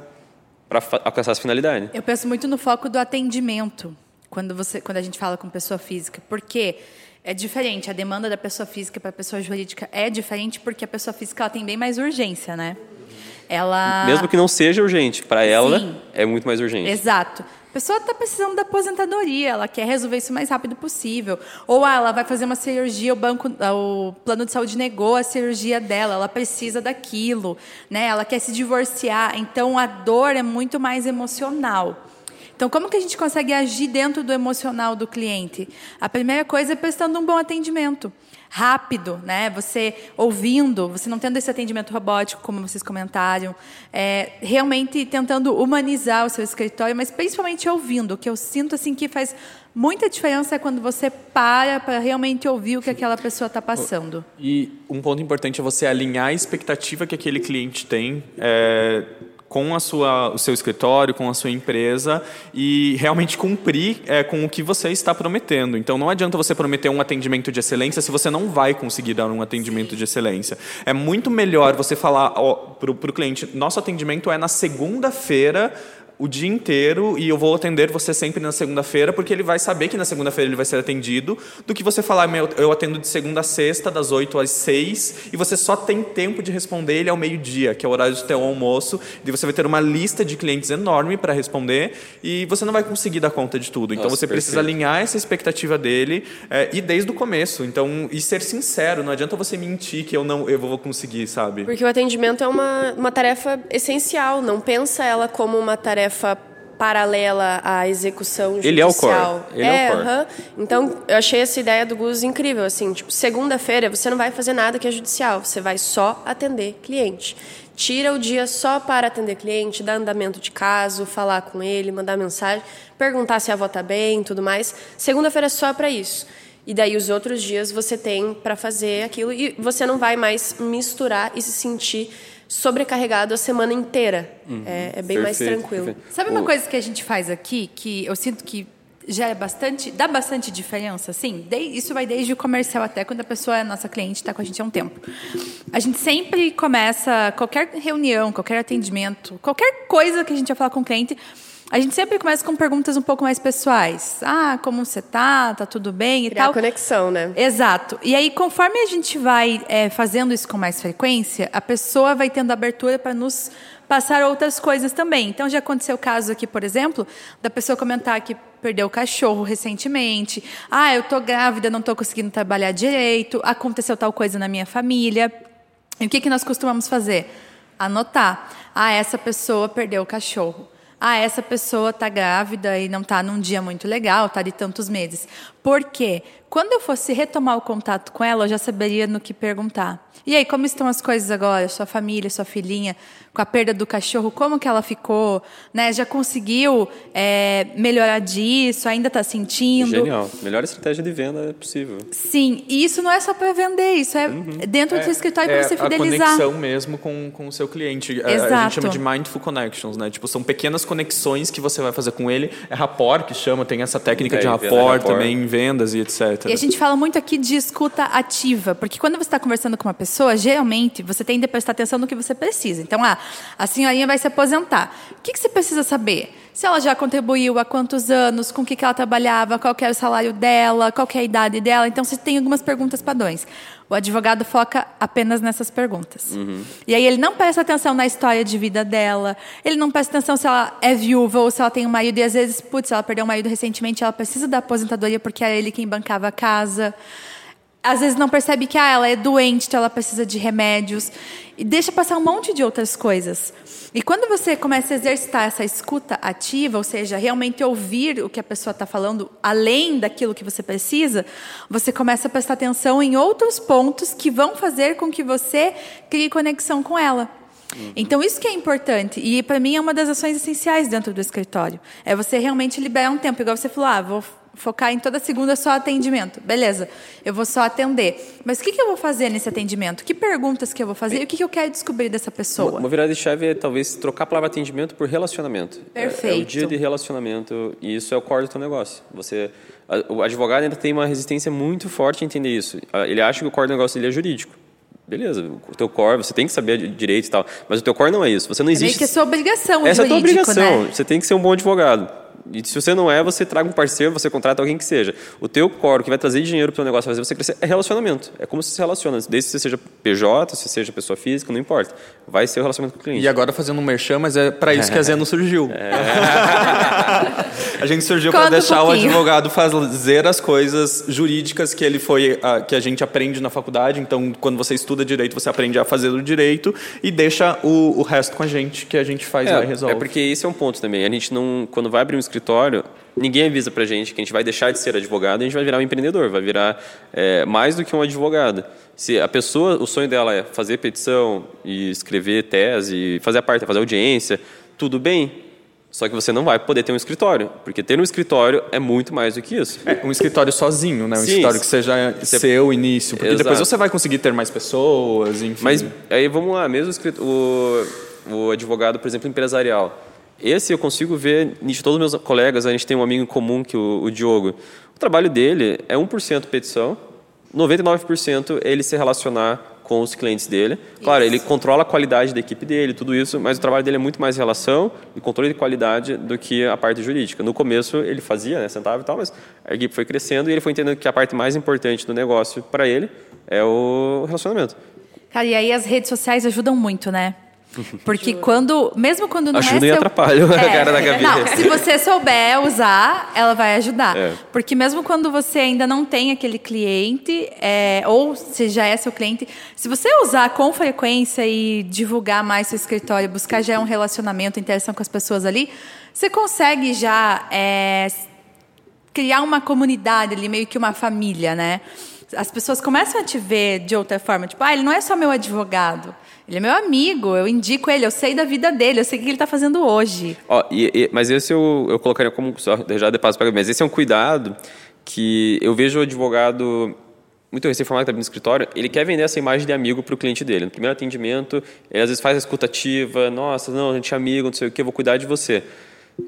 para alcançar essa finalidade. Eu penso muito no foco do atendimento quando você quando a gente fala com pessoa física, porque é diferente, a demanda da pessoa física para a pessoa jurídica é diferente porque a pessoa física ela tem bem mais urgência, né? Ela Mesmo que não seja urgente, para ela Sim. é muito mais urgente. Exato pessoa está precisando da aposentadoria, ela quer resolver isso o mais rápido possível. Ou ah, ela vai fazer uma cirurgia, o banco, o plano de saúde negou a cirurgia dela, ela precisa daquilo, né? Ela quer se divorciar, então a dor é muito mais emocional. Então, como que a gente consegue agir dentro do emocional do cliente? A primeira coisa é prestando um bom atendimento rápido, né? Você ouvindo, você não tendo esse atendimento robótico, como vocês comentaram, é, realmente tentando humanizar o seu escritório, mas principalmente ouvindo. O que eu sinto assim que faz muita diferença é quando você para para realmente ouvir o que aquela pessoa está passando. E um ponto importante é você alinhar a expectativa que aquele cliente tem. É com a sua, o seu escritório, com a sua empresa e realmente cumprir é, com o que você está prometendo. Então, não adianta você prometer um atendimento de excelência se você não vai conseguir dar um atendimento de excelência. É muito melhor você falar para o cliente: nosso atendimento é na segunda-feira o dia inteiro e eu vou atender você sempre na segunda-feira, porque ele vai saber que na segunda-feira ele vai ser atendido, do que você falar, meu, eu atendo de segunda a sexta, das 8 às 6, e você só tem tempo de responder ele ao meio-dia, que é o horário do teu almoço, e você vai ter uma lista de clientes enorme para responder, e você não vai conseguir dar conta de tudo. Então Nossa, você precisa alinhar essa expectativa dele é, e desde o começo. Então, e ser sincero, não adianta você mentir que eu não eu vou conseguir, sabe? Porque o atendimento é uma, uma tarefa essencial, não pensa ela como uma tarefa tarefa paralela à execução judicial. Ele é o core. Ele é, é o core. Então, eu achei essa ideia do Gus incrível, assim, tipo, segunda-feira você não vai fazer nada que é judicial, você vai só atender cliente. Tira o dia só para atender cliente, dar andamento de caso, falar com ele, mandar mensagem, perguntar se a avó está bem, tudo mais. Segunda-feira é só para isso. E daí os outros dias você tem para fazer aquilo e você não vai mais misturar e se sentir sobrecarregado a semana inteira. Uhum. É, é, bem perfeito, mais tranquilo. Perfeito. Sabe uma o... coisa que a gente faz aqui que eu sinto que já é bastante, dá bastante diferença, assim. isso vai desde o comercial até quando a pessoa é nossa cliente, está com a gente há um tempo. A gente sempre começa qualquer reunião, qualquer atendimento, qualquer coisa que a gente vai falar com o cliente a gente sempre começa com perguntas um pouco mais pessoais. Ah, como você tá? Tá tudo bem e Criar tal. conexão, né? Exato. E aí, conforme a gente vai é, fazendo isso com mais frequência, a pessoa vai tendo abertura para nos passar outras coisas também. Então, já aconteceu o caso aqui, por exemplo, da pessoa comentar que perdeu o cachorro recentemente. Ah, eu tô grávida, não tô conseguindo trabalhar direito. Aconteceu tal coisa na minha família. E o que, que nós costumamos fazer? Anotar. Ah, essa pessoa perdeu o cachorro ah, essa pessoa está grávida e não está num dia muito legal, está de tantos meses. Por quê? Quando eu fosse retomar o contato com ela, eu já saberia no que perguntar. E aí, como estão as coisas agora? Sua família, sua filhinha, com a perda do cachorro, como que ela ficou? Né? Já conseguiu é, melhorar disso? Ainda está sentindo? Genial. Melhor estratégia de venda é possível. Sim, e isso não é só para vender, isso é uhum. dentro do seu escritório é para você fidelizar. a conexão mesmo com, com o seu cliente. Exato. A gente chama de mindful connections, né? Tipo, são pequenas conexões que você vai fazer com ele. É rapport que chama, tem essa técnica é, de rapport, rapport também em vendas e etc. E a gente fala muito aqui de escuta ativa, porque quando você está conversando com uma pessoa, geralmente você tende a prestar atenção no que você precisa. Então, ah, a senhorinha vai se aposentar. O que, que você precisa saber? Se ela já contribuiu, há quantos anos, com o que, que ela trabalhava, qual era o salário dela, qual é a idade dela. Então, você tem algumas perguntas padrões. O advogado foca apenas nessas perguntas. Uhum. E aí ele não presta atenção na história de vida dela, ele não presta atenção se ela é viúva ou se ela tem um marido, e às vezes, putz, ela perdeu um marido recentemente, ela precisa da aposentadoria porque era ele quem bancava a casa às vezes não percebe que ah, ela é doente, então ela precisa de remédios. E deixa passar um monte de outras coisas. E quando você começa a exercitar essa escuta ativa, ou seja, realmente ouvir o que a pessoa está falando além daquilo que você precisa, você começa a prestar atenção em outros pontos que vão fazer com que você crie conexão com ela. Uhum. Então, isso que é importante. E, para mim, é uma das ações essenciais dentro do escritório. É você realmente liberar um tempo. Igual você falou, ah, vou focar em toda segunda só atendimento. Beleza, eu vou só atender. Mas o que, que eu vou fazer nesse atendimento? Que perguntas que eu vou fazer e o que, que eu quero descobrir dessa pessoa? Uma virada de chave é talvez trocar a palavra atendimento por relacionamento. Perfeito. É, é o dia de relacionamento e isso é o core do teu negócio. Você, o advogado ainda tem uma resistência muito forte a entender isso. Ele acha que o core do negócio dele é jurídico. Beleza, o teu core, você tem que saber direito e tal, mas o teu core não é isso. Você não existe. É meio que é sua obrigação, Essa jurídico, é a tua obrigação. Né? Você tem que ser um bom advogado. E se você não é, você traga um parceiro, você contrata alguém que seja. O teu core, que vai trazer dinheiro para o negócio, fazer você crescer, é relacionamento. É como você se relaciona. Desde que você seja PJ, se seja pessoa física, não importa. Vai ser o relacionamento com o cliente. E agora fazendo um merchan, mas é para isso que a Zeno surgiu. É. a gente surgiu para deixar um o advogado fazer as coisas jurídicas que ele foi, que a gente aprende na faculdade. Então, quando você estuda direito, você aprende a fazer o direito e deixa o, o resto com a gente, que a gente faz é, lá e resolve. É porque esse é um ponto também. A gente não, quando vai abrir um escritório escritório, ninguém avisa para a gente que a gente vai deixar de ser advogado e a gente vai virar um empreendedor, vai virar é, mais do que um advogado. Se a pessoa, o sonho dela é fazer petição e escrever tese, fazer a parte, fazer audiência, tudo bem. Só que você não vai poder ter um escritório, porque ter um escritório é muito mais do que isso. É, um escritório sozinho, né? Um Sim, escritório que seja você... seu início, porque Exato. depois você vai conseguir ter mais pessoas, enfim. Mas aí vamos lá, mesmo o, o advogado, por exemplo, empresarial esse eu consigo ver de todos os meus colegas, a gente tem um amigo em comum, que é o, o Diogo. O trabalho dele é 1% petição, 99% é ele se relacionar com os clientes dele. Claro, isso. ele controla a qualidade da equipe dele, tudo isso, mas o trabalho dele é muito mais relação e controle de qualidade do que a parte jurídica. No começo ele fazia, né, sentava e tal, mas a equipe foi crescendo e ele foi entendendo que a parte mais importante do negócio para ele é o relacionamento. Cara, e aí as redes sociais ajudam muito, né? Porque quando, mesmo quando não Ajuda é e seu... atrapalha é, a cara da Gabi. Não, se você souber usar, ela vai ajudar. É. Porque mesmo quando você ainda não tem aquele cliente, é, ou se já é seu cliente, se você usar com frequência e divulgar mais seu escritório, buscar já um relacionamento, interação com as pessoas ali, você consegue já é, criar uma comunidade ali, meio que uma família, né? As pessoas começam a te ver de outra forma, tipo, ah, ele não é só meu advogado. Ele é meu amigo, eu indico ele, eu sei da vida dele, eu sei o que ele está fazendo hoje. Ó, e, e, mas esse eu, eu colocaria como. Já de passo para mas esse é um cuidado que eu vejo o advogado muito recém-formado que está no escritório, ele quer vender essa imagem de amigo para o cliente dele. No primeiro atendimento, ele às vezes faz a escutativa, nossa, não, a gente é amigo, não sei o que, eu vou cuidar de você.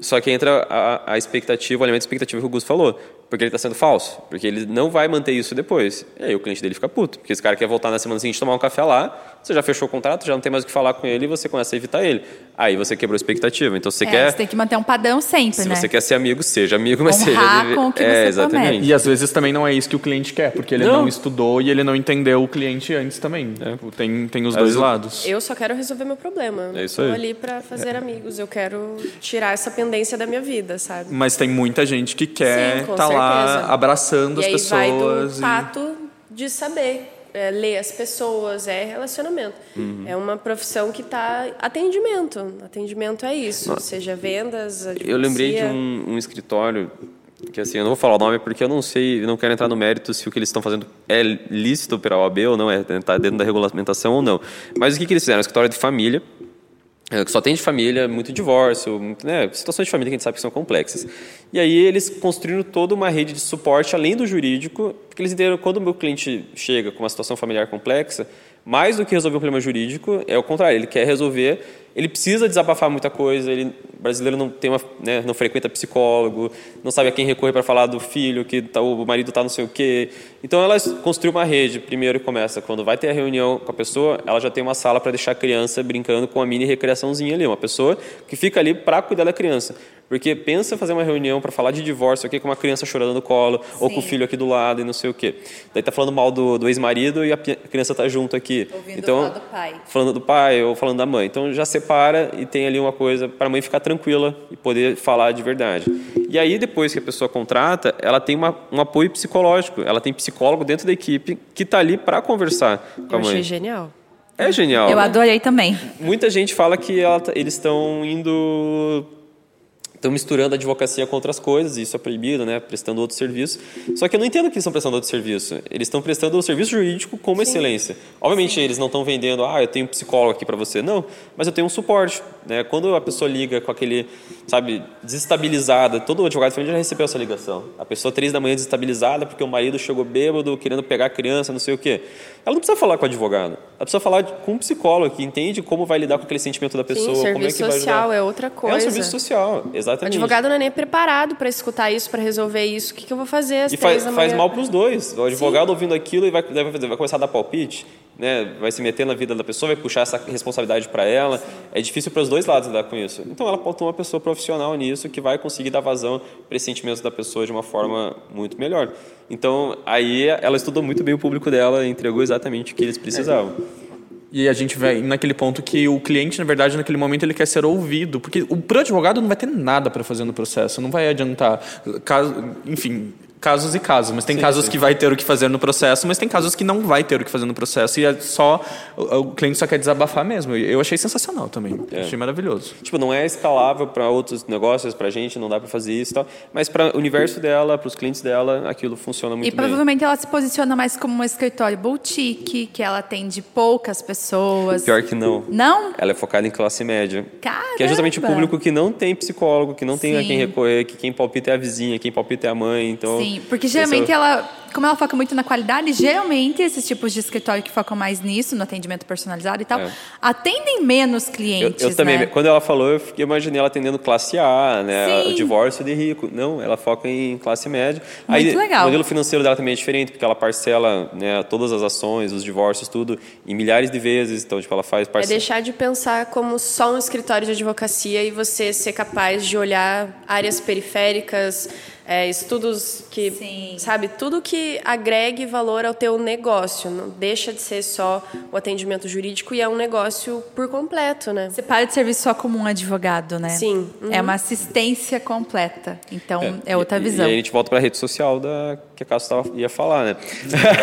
Só que entra a, a expectativa, o elemento expectativa que o Gus falou, porque ele está sendo falso, porque ele não vai manter isso depois. E aí o cliente dele fica puto, porque esse cara quer voltar na semana seguinte tomar um café lá, você já fechou o contrato, já não tem mais o que falar com ele e você começa a evitar ele. Aí você quebrou a expectativa. Então você é, quer. Você tem que manter um padrão sempre, se né? Se você quer ser amigo, seja amigo, mas Honrar seja. Com o que é, você exatamente. Promete. E às vezes também não é isso que o cliente quer, porque ele não, não estudou e ele não entendeu o cliente antes também. É. Tem, tem os às dois lados. Eu só quero resolver meu problema. É isso aí. Estou ali para fazer é. amigos. Eu quero tirar essa pendência da minha vida, sabe? Mas tem muita gente que quer estar tá lá abraçando e as aí pessoas. Vai do e... tato de saber é, ler as pessoas, é relacionamento. Uhum. É uma profissão que está atendimento. Atendimento é isso, Nossa. seja vendas, advocacia. Eu lembrei de um, um escritório que assim, eu não vou falar o nome porque eu não sei, não quero entrar no mérito se o que eles estão fazendo é lícito pela OAB ou não, é está dentro da regulamentação ou não. Mas o que, que eles fizeram? Um escritório de família, é, que só tem de família, muito divórcio, né, situações de família que a gente sabe que são complexas. E aí eles construíram toda uma rede de suporte além do jurídico, porque eles entenderam que quando o meu cliente chega com uma situação familiar complexa, mais do que resolver um problema jurídico, é o contrário, ele quer resolver ele precisa desabafar muita coisa. Ele, o brasileiro não tem uma, né, não frequenta psicólogo, não sabe a quem recorrer para falar do filho, que tá, o marido está não sei o quê. Então ela construiu uma rede. Primeiro começa quando vai ter a reunião com a pessoa, ela já tem uma sala para deixar a criança brincando com a mini recreaçãozinha ali, uma pessoa que fica ali para cuidar da criança. Porque pensa fazer uma reunião para falar de divórcio aqui com uma criança chorando no colo, Sim. ou com o filho aqui do lado e não sei o quê. Daí tá falando mal do, do ex-marido e a criança tá junto aqui. Ouvindo então, falar do pai. Falando do pai ou falando da mãe. Então já separa e tem ali uma coisa para a mãe ficar tranquila e poder falar de verdade. E aí depois que a pessoa contrata, ela tem uma, um apoio psicológico. Ela tem psicólogo dentro da equipe que está ali para conversar com a mãe. Eu achei genial. É genial. Eu adorei também. Muita gente fala que ela, eles estão indo estão misturando a advocacia com outras coisas, e isso é proibido, né, prestando outro serviço. Só que eu não entendo que eles estão prestando outro serviço. Eles estão prestando o serviço jurídico como Sim. excelência. Obviamente, Sim. eles não estão vendendo, ah, eu tenho um psicólogo aqui para você. Não, mas eu tenho um suporte. Né? Quando a pessoa liga com aquele, sabe, desestabilizada, todo advogado de família já recebeu essa ligação. A pessoa três da manhã desestabilizada porque o marido chegou bêbado, querendo pegar a criança, não sei o quê. Ela não precisa falar com o advogado. Ela precisa falar com um psicólogo que entende como vai lidar com aquele sentimento da pessoa, Sim, como é que vai social é outra coisa. É um serviço social, exatamente. O advogado não é nem preparado para escutar isso, para resolver isso. O que, que eu vou fazer às E faz, faz mal para os dois. O advogado Sim. ouvindo aquilo e vai, vai, começar a dar palpite né, vai se meter na vida da pessoa, vai puxar essa responsabilidade para ela. Sim. É difícil para os dois lados lidar com isso. Então ela ter uma pessoa profissional nisso que vai conseguir dar vazão para esses sentimentos da pessoa de uma forma muito melhor. Então aí ela estudou muito bem o público dela, entregou exatamente o que eles precisavam. E a gente vai naquele ponto que o cliente, na verdade, naquele momento ele quer ser ouvido, porque o pro advogado não vai ter nada para fazer no processo, não vai adiantar, caso, enfim, casos e casos, mas tem sim, casos sim. que vai ter o que fazer no processo, mas tem casos que não vai ter o que fazer no processo e é só o, o cliente só quer desabafar mesmo. Eu achei sensacional também, é. achei maravilhoso. Tipo, não é escalável para outros negócios, para a gente não dá para fazer isso, e tal, mas para o universo dela, para os clientes dela, aquilo funciona muito e bem. E provavelmente ela se posiciona mais como um escritório boutique, que ela atende poucas pessoas. Pior que não. Não? Ela é focada em classe média. Caramba. Que é justamente o público que não tem psicólogo, que não tem Sim. a quem recorrer, que quem palpita é a vizinha, quem palpita é a mãe, então Sim. Sim, porque geralmente ela, como ela foca muito na qualidade, geralmente esses tipos de escritório que focam mais nisso, no atendimento personalizado e tal, é. atendem menos clientes. Eu, eu também, né? quando ela falou, eu imaginei ela atendendo classe A, né? Sim. divórcio de rico. Não, ela foca em classe média. Muito Aí, legal. O modelo financeiro dela também é diferente, porque ela parcela né, todas as ações, os divórcios, tudo, em milhares de vezes. Então, tipo, ela faz parcela. É deixar de pensar como só um escritório de advocacia e você ser capaz de olhar áreas periféricas é, estudos que, Sim. sabe, tudo que agregue valor ao teu negócio. Não deixa de ser só o atendimento jurídico e é um negócio por completo, né? Você para de servir só como um advogado, né? Sim. Uhum. É uma assistência completa. Então, é, é outra e, visão. E aí a gente volta para a rede social da que a Cássio ia falar, né?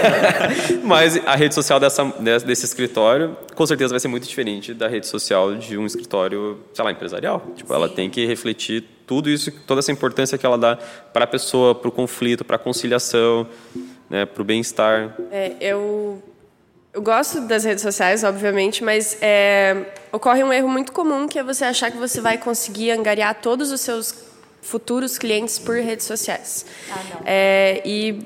Mas a rede social dessa, desse escritório, com certeza vai ser muito diferente da rede social de um escritório, sei lá, empresarial. Tipo, ela tem que refletir tudo isso, toda essa importância que ela dá para a pessoa, para o conflito, para a conciliação, né, para o bem-estar. É, eu, eu gosto das redes sociais, obviamente, mas é, ocorre um erro muito comum que é você achar que você vai conseguir angariar todos os seus futuros clientes por redes sociais. Ah, não. É, e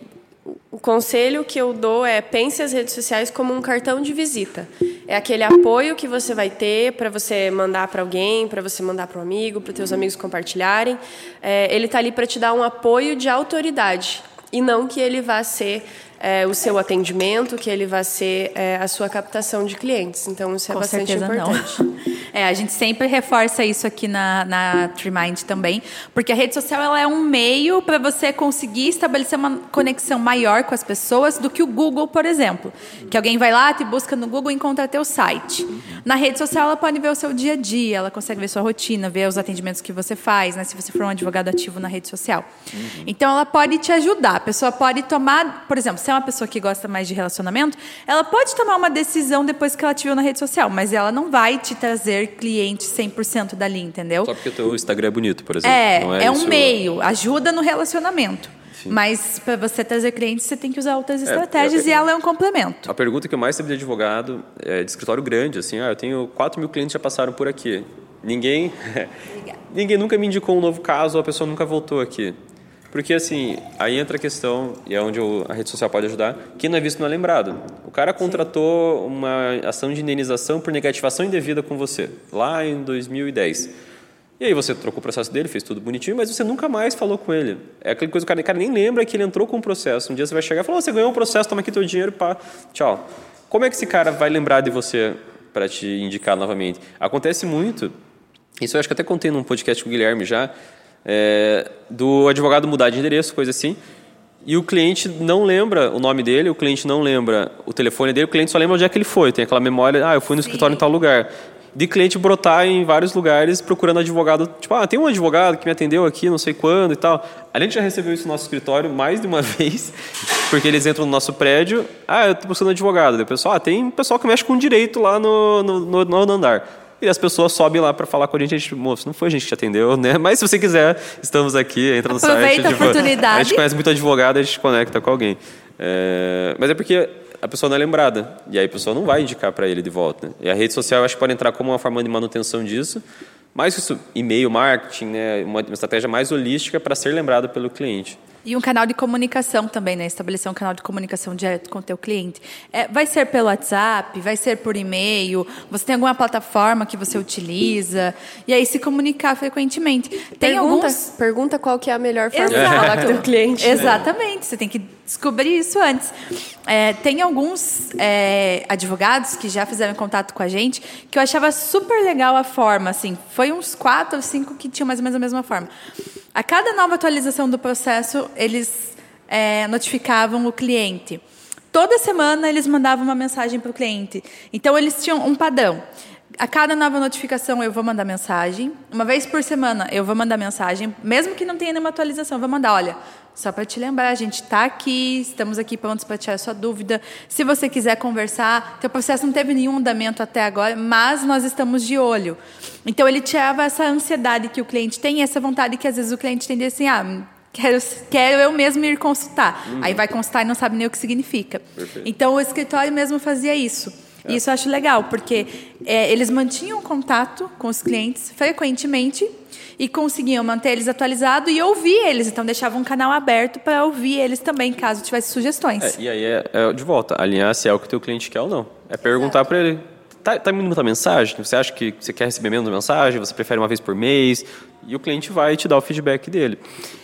o conselho que eu dou é pense as redes sociais como um cartão de visita. É aquele apoio que você vai ter para você mandar para alguém, para você mandar para um amigo, para teus amigos compartilharem. É, ele está ali para te dar um apoio de autoridade e não que ele vá ser é, o seu atendimento, que ele vai ser é, a sua captação de clientes. Então, isso é Com bastante importante. Não. É, a gente sempre reforça isso aqui na, na Trimind também, porque a rede social ela é um meio para você conseguir estabelecer uma conexão maior com as pessoas do que o Google, por exemplo. Que alguém vai lá, te busca no Google e encontra teu site. Na rede social, ela pode ver o seu dia a dia, ela consegue ver sua rotina, ver os atendimentos que você faz, né, se você for um advogado ativo na rede social. Uhum. Então, ela pode te ajudar. A pessoa pode tomar, por exemplo, se é uma pessoa que gosta mais de relacionamento, ela pode tomar uma decisão depois que ela te viu na rede social, mas ela não vai te trazer cliente 100% dali, entendeu? Só porque o teu Instagram é bonito, por exemplo. É, Não é, um meio, ajuda no relacionamento. Mas para você trazer clientes, você tem que usar outras estratégias é- e ela é um complemento. A pergunta que eu mais recebi de advogado é de escritório grande, assim, ah, eu tenho 4 mil clientes que já passaram por aqui. Ninguém, ninguém nunca me indicou um novo caso, ou a pessoa nunca voltou aqui. Porque, assim, aí entra a questão, e é onde a rede social pode ajudar, quem não é visto não é lembrado. O cara contratou uma ação de indenização por negativação indevida com você, lá em 2010. E aí você trocou o processo dele, fez tudo bonitinho, mas você nunca mais falou com ele. É aquela coisa que o cara, o cara nem lembra que ele entrou com o processo. Um dia você vai chegar e falar, "Ô, você ganhou o processo, toma aqui teu dinheiro, pá, tchau. Como é que esse cara vai lembrar de você para te indicar novamente? Acontece muito, isso eu acho que até contei num podcast com o Guilherme já, é, do advogado mudar de endereço, coisa assim, e o cliente não lembra o nome dele, o cliente não lembra o telefone dele, o cliente só lembra onde é que ele foi, tem aquela memória, ah, eu fui no escritório em tal lugar. De cliente brotar em vários lugares procurando advogado, tipo, ah, tem um advogado que me atendeu aqui, não sei quando e tal. A gente já recebeu isso no nosso escritório mais de uma vez, porque eles entram no nosso prédio, ah, eu tô buscando advogado. Daí o pessoal, ah, tem um pessoal que mexe com direito lá no, no, no, no andar. E as pessoas sobem lá para falar com a gente, a gente, moço, não foi a gente que te atendeu, né? Mas se você quiser, estamos aqui, entra no Aproveita site. a oportunidade. A gente conhece muito advogado, a gente conecta com alguém. É, mas é porque a pessoa não é lembrada, e aí a pessoa não vai indicar para ele de volta. né? E a rede social, eu acho que pode entrar como uma forma de manutenção disso, mas isso, e-mail marketing, né? uma, uma estratégia mais holística para ser lembrado pelo cliente. E um canal de comunicação também, né? Estabelecer um canal de comunicação direto com o teu cliente. É, vai ser pelo WhatsApp, vai ser por e-mail, você tem alguma plataforma que você utiliza, e aí se comunicar frequentemente. Tem Pergunta, alguns... pergunta qual que é a melhor forma de Exato. falar com o teu cliente. Exatamente, você tem que descobrir isso antes. É, tem alguns é, advogados que já fizeram contato com a gente que eu achava super legal a forma, assim, foi uns quatro ou cinco que tinham mais ou menos a mesma forma. A cada nova atualização do processo, eles é, notificavam o cliente. Toda semana eles mandavam uma mensagem para o cliente. Então eles tinham um padrão. A cada nova notificação eu vou mandar mensagem. Uma vez por semana eu vou mandar mensagem, mesmo que não tenha nenhuma atualização, eu vou mandar, olha, só para te lembrar, a gente está aqui, estamos aqui prontos para tirar a sua dúvida. Se você quiser conversar, teu processo não teve nenhum andamento até agora, mas nós estamos de olho. Então ele tirava essa ansiedade que o cliente tem, essa vontade que às vezes o cliente tem de assim, ah, Quero, quero eu mesmo ir consultar. Aí vai consultar e não sabe nem o que significa. Então o escritório mesmo fazia isso. E isso eu acho legal, porque é, eles mantinham contato com os clientes frequentemente e conseguiam manter eles atualizados e ouvir eles. Então deixavam um canal aberto para ouvir eles também, caso tivesse sugestões. É, e aí é, é de volta, alinhar se é o que o teu cliente quer ou não. É perguntar para ele, tá, tá me mandando muita mensagem? Você acha que você quer receber menos mensagem? Você prefere uma vez por mês? E o cliente vai te dar o feedback dele.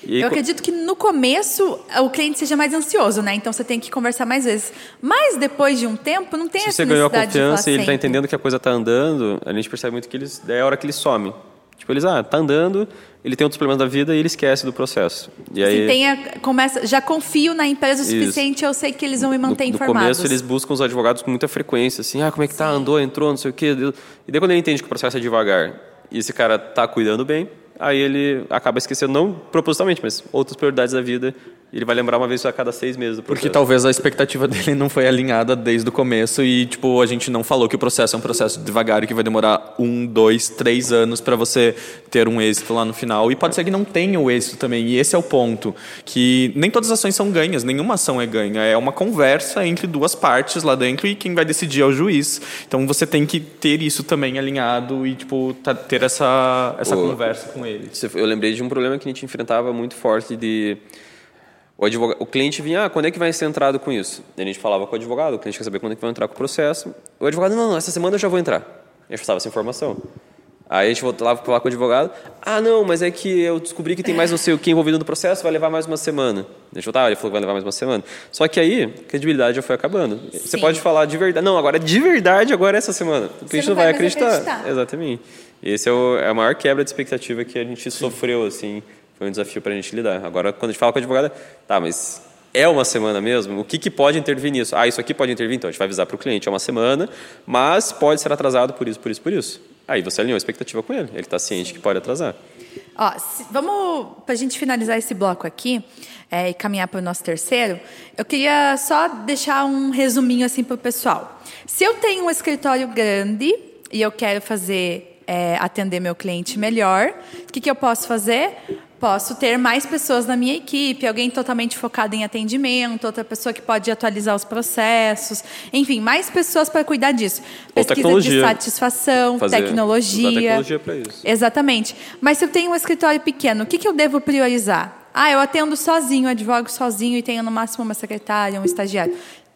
Aí, Eu acredito que no começo o cliente seja mais ansioso, né? Então você tem que conversar mais vezes. Mas depois de um tempo, não tem se essa você ganhou a confiança e ele está entendendo que a coisa está andando, a gente percebe muito que eles, daí é a hora que eles somem. Tipo, eles, ah, tá andando, ele tem outros problemas da vida e ele esquece do processo. E aí, Assim, tem a- começa, já confio na empresa o Isso. suficiente, eu sei que eles vão me manter no, no informados. começo eles buscam os advogados com muita frequência, assim, ah, como é que tá, andou, entrou, não sei o quê. E daí quando ele entende que o processo é devagar e esse cara tá cuidando bem, aí ele acaba esquecendo, não propositalmente, mas outras prioridades da vida, ele vai lembrar uma vez a cada seis meses. Porque talvez a expectativa dele não foi alinhada desde o começo e, tipo, a gente não falou que o processo é um processo devagar e que vai demorar um, dois, três anos para você ter um êxito lá no final. E pode ser que não tenha o êxito também. E esse é o ponto. Que nem todas as ações são ganhas, nenhuma ação é ganha. É uma conversa entre duas partes lá dentro e quem vai decidir é o juiz. Então você tem que ter isso também alinhado e, tipo, tá- ter essa, essa O- conversa com ele. Você- Eu lembrei de um problema que a gente enfrentava muito forte de o, advogado, o cliente vinha, ah, quando é que vai ser entrado com isso? E a gente falava com o advogado, o cliente quer saber quando é que vai entrar com o processo. O advogado, não, não, essa semana eu já vou entrar. A gente passava essa informação. Aí a gente voltava para falar com o advogado, ah, não, mas é que eu descobri que tem mais não sei o que envolvido no processo, vai levar mais uma semana. A gente voltava, ele falou que vai levar mais uma semana. Só que aí, a credibilidade já foi acabando. Você Sim. pode falar de verdade, não, agora de verdade, agora é essa semana. O cliente não não vai vai acreditar. acreditar. Exatamente. Esse é, o- é a maior quebra de expectativa que a gente sofreu, assim. Foi um desafio para a gente lidar. Agora, quando a gente fala com a advogada, tá, mas é uma semana mesmo? O que, que pode intervir nisso? Ah, isso aqui pode intervir? Então, a gente vai avisar para o cliente, é uma semana, mas pode ser atrasado por isso, por isso, por isso. Aí você alinhou a expectativa com ele. Ele está ciente que pode atrasar. Ó, se, vamos, para a gente finalizar esse bloco aqui é, e caminhar para o nosso terceiro, eu queria só deixar um resuminho assim para o pessoal. Se eu tenho um escritório grande e eu quero fazer é, atender meu cliente melhor, o que, que eu posso fazer? Posso ter mais pessoas na minha equipe, alguém totalmente focado em atendimento, outra pessoa que pode atualizar os processos, enfim, mais pessoas para cuidar disso. Pesquisa de satisfação, Fazer- tecnologia. usar tecnologia pra isso. Exatamente. Mas se eu tenho um escritório pequeno, o que, que eu devo priorizar? Ah, eu atendo sozinho, advogo sozinho e tenho no máximo uma secretária, um estagiário.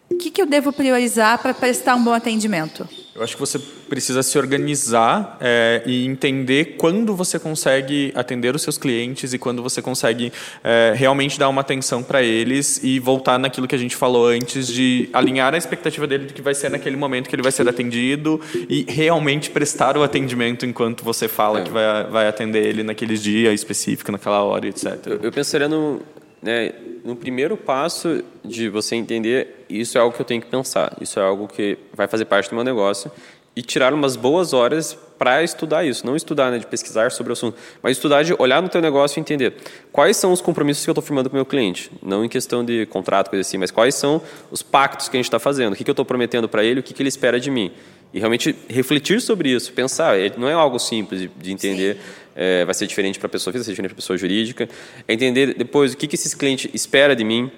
O que, que eu devo priorizar para prestar um bom atendimento? Eu acho que você precisa se organizar é, e entender quando você consegue atender os seus clientes e quando você consegue é, realmente dar uma atenção para eles e voltar naquilo que a gente falou antes de alinhar a expectativa dele do que vai ser naquele momento que ele vai ser atendido e realmente prestar o atendimento enquanto você fala que vai, vai atender ele naquele dia específico, naquela hora, etc. Eu pensaria no, né, no primeiro passo de você entender isso é algo que eu tenho que pensar, isso é algo que vai fazer parte do meu negócio e tirar umas boas horas para estudar isso, não estudar né, de pesquisar sobre o assunto, mas estudar de olhar no teu negócio e entender quais são os compromissos que eu estou firmando com o meu cliente, não em questão de contrato, coisa assim, mas quais são os pactos que a gente está fazendo, o que, que eu estou prometendo para ele, o que, que ele espera de mim. E realmente refletir sobre isso, pensar, é- não é algo simples de, de entender, é, vai ser diferente para a pessoa física, vai ser diferente para a pessoa jurídica. É entender depois o que, que esse cliente espera de mim.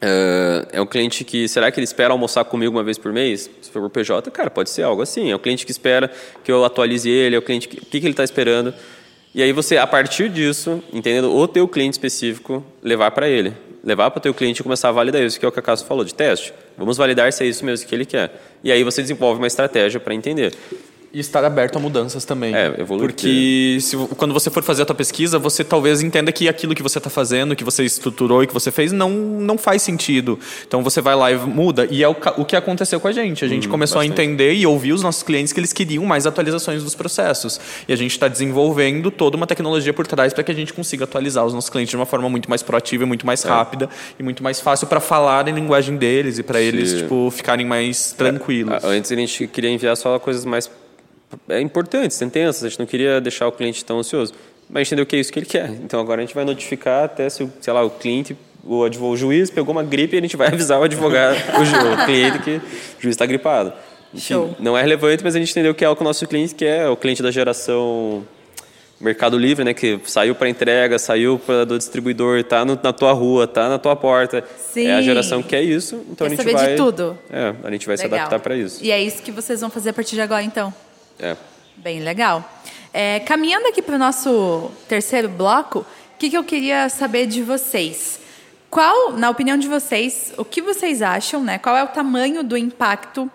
É, é um cliente que, será que ele espera almoçar comigo uma vez por mês? Se for por PJ, cara, pode ser algo assim. É um cliente que espera que eu atualize ele, é o cliente que, o que, que ele está esperando. E aí você, a partir disso, entendendo o teu cliente específico, levar para ele. Levar para o teu cliente e começar a validar isso, que é o que a Cássio falou, de teste. Vamos validar se é isso mesmo que ele quer. E aí você desenvolve uma estratégia para entender. E estar aberto a mudanças também. É, evoluir. Porque se, quando você for fazer a tua pesquisa, você talvez entenda que aquilo que você está fazendo, que você estruturou e que você fez, não, não faz sentido. Então você vai lá e muda. E é o, o que aconteceu com a gente. A gente começou bastante. a entender e ouvir os nossos clientes que eles queriam mais atualizações dos processos. E a gente está desenvolvendo toda uma tecnologia por trás para que a gente consiga atualizar os nossos clientes de uma forma muito mais proativa, e muito É. mais rápida e muito mais fácil para falar em linguagem deles e para eles tipo, ficarem mais tranquilos. Ah, Antes a gente queria enviar só coisas mais é, importantes, sentenças, a gente não queria deixar o cliente tão ansioso. Mas a gente entendeu que é isso que ele quer. Então agora a gente vai notificar até se, o, sei lá, o cliente, o, advo- o juiz pegou uma gripe e a gente vai avisar o advogado, o, ju- o cliente que o juiz está gripado. Show. Não é relevante, mas a gente entendeu que é o que o nosso cliente quer, o cliente da geração Mercado Livre, né, que saiu para entrega, saiu para do distribuidor, está na tua rua, está na tua porta. Sim. É a geração que quer isso, então Quer a gente saber de vai tudo. É, a gente vai se Legal. adaptar para isso. E é isso que vocês vão fazer a partir de agora, então? É. Bem legal. É, caminhando aqui para o nosso terceiro bloco, o que, que eu queria saber de vocês? Qual, na opinião de vocês, o que vocês acham, né? Qual é o tamanho do impacto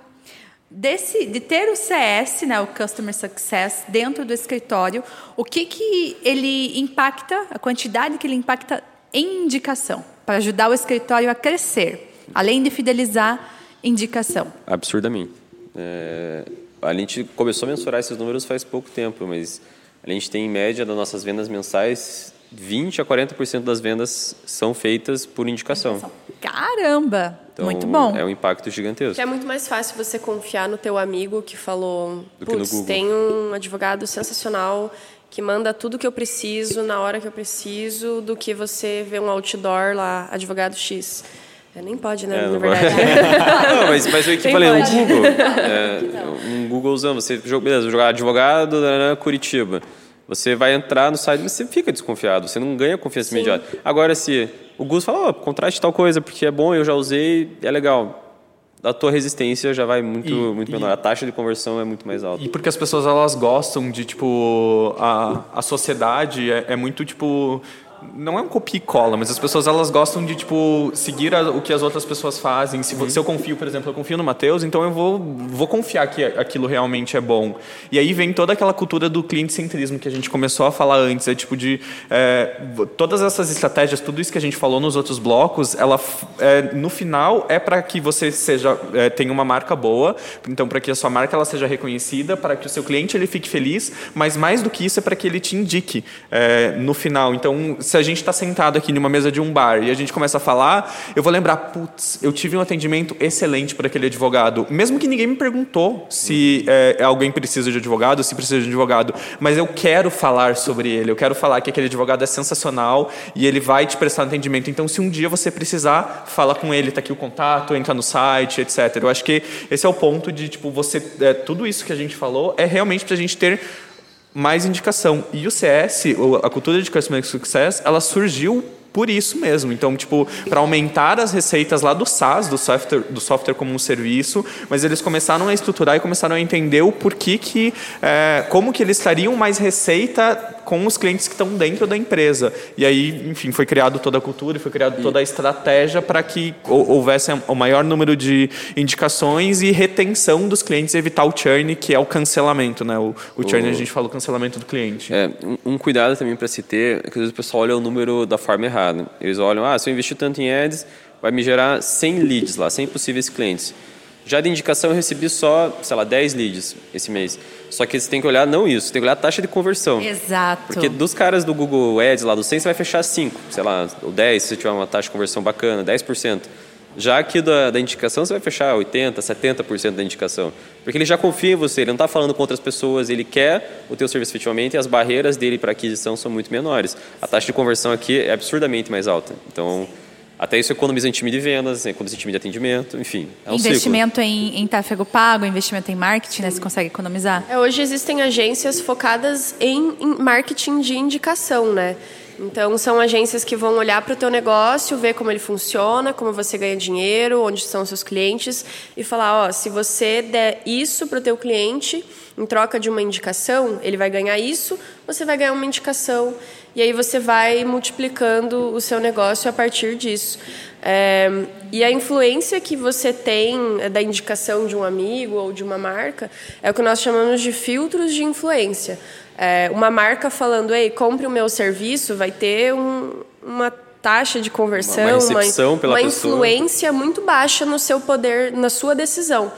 desse, de ter o CS, né, o Customer Success, dentro do escritório? O que, que ele impacta, a quantidade que ele impacta em indicação, para ajudar o escritório a crescer, além de fidelizar indicação? Absurdamente. É, a gente começou a mensurar esses números faz pouco tempo, mas a gente tem em média das nossas vendas mensais, 20 a 40% das vendas são feitas por indicação. Caramba! Então, muito bom. É um impacto gigantesco. Que é muito mais fácil você confiar no teu amigo que falou, Do que no putz, Google." tem um advogado sensacional que manda tudo que eu preciso na hora que eu preciso, do que você ver um outdoor lá, advogado X. É, nem pode, né, É, não verdade. Não, mas, mas Quem falei, um? Google. É, um Googlezão, você joga, beleza, jogar advogado da Curitiba. Você vai entrar no site, mas você fica desconfiado, você não ganha confiança imediata. Agora, se o Google fala, oh, contrate tal coisa, porque é bom, eu já usei, é legal. A tua resistência já vai muito, E- muito e- menor. A taxa de conversão é muito mais alta. E porque as pessoas elas gostam de tipo a, a sociedade é, é muito tipo não é um copia e cola, mas as pessoas elas gostam de tipo seguir a- o que as outras pessoas fazem. Se, vo- se eu confio, por exemplo, eu confio no Matheus, então eu vou vou confiar que aquilo realmente é bom. E aí vem toda aquela cultura do cliente centrismo que a gente começou a falar antes, é tipo de é, todas essas estratégias, tudo isso que a gente falou nos outros blocos, ela é, no final é para que você seja é, tenha uma marca boa, então para que a sua marca ela seja reconhecida, para que o seu cliente ele fique feliz, mas mais do que isso é para que ele te indique é, no final. Então se a gente está sentado aqui numa mesa de um bar e a gente começa a falar, eu vou lembrar, putz, eu tive um atendimento excelente para aquele advogado. Mesmo que ninguém me perguntou se é, alguém precisa de advogado, se precisa de advogado, mas eu quero falar sobre ele, eu quero falar que aquele advogado é sensacional e ele vai te prestar atendimento. Então, se um dia você precisar, fala com ele, está aqui o contato, entra no site, etc. Eu acho que esse é o ponto de, tipo, você, é, tudo isso que a gente falou é realmente para a gente ter mais indicação. E o CS, a cultura de Customer Success, ela surgiu por isso mesmo. Então, tipo, para aumentar as receitas lá do SaaS, do software, do software como um serviço, mas eles começaram a estruturar e começaram a entender o porquê que, é, como que eles trariam mais receita com os clientes que estão dentro da empresa. E aí, enfim, foi criado toda a cultura, foi criada toda a estratégia para que houvesse o maior número de indicações e retenção dos clientes evitar o churn, que é o cancelamento, né? O, o churn, o... a gente fala o cancelamento do cliente. É, um, um cuidado também para se ter é que às vezes o pessoal olha o número da forma errada. Eles olham, ah, se eu investir tanto em ads, vai me gerar 100 leads lá, 100 possíveis clientes. Já de indicação eu recebi só, sei lá, 10 leads esse mês. Só que você tem que olhar não isso, você tem que olhar a taxa de conversão. Exato. Porque dos caras do Google Ads lá do 100, você vai fechar 5, sei lá, ou 10, se você tiver uma taxa de conversão bacana, 10%. Já aqui da, da indicação, você vai fechar 80%, 70% da indicação. Porque ele já confia em você, ele não está falando com outras pessoas, ele quer o teu serviço efetivamente e as barreiras dele para aquisição são muito menores. A taxa de conversão aqui é absurdamente mais alta. Então, até isso economiza em time de vendas, economiza em time de atendimento, enfim. É um investimento em, em tráfego pago, investimento em marketing, né? Você consegue economizar? É, hoje existem agências focadas em, em marketing de indicação, né? Então, são agências que vão olhar para o teu negócio, ver como ele funciona, como você ganha dinheiro, onde estão os seus clientes e falar, ó, se você der isso para o teu cliente em troca de uma indicação, ele vai ganhar isso, você vai ganhar uma indicação e aí você vai multiplicando o seu negócio a partir disso. É, e a influência que você tem da indicação de um amigo ou de uma marca é o que nós chamamos de filtros de influência. É, uma marca falando, ei, compre o meu serviço, vai ter um, uma taxa de conversão, uma, uma, uma influência muito baixa no seu poder, na sua decisão.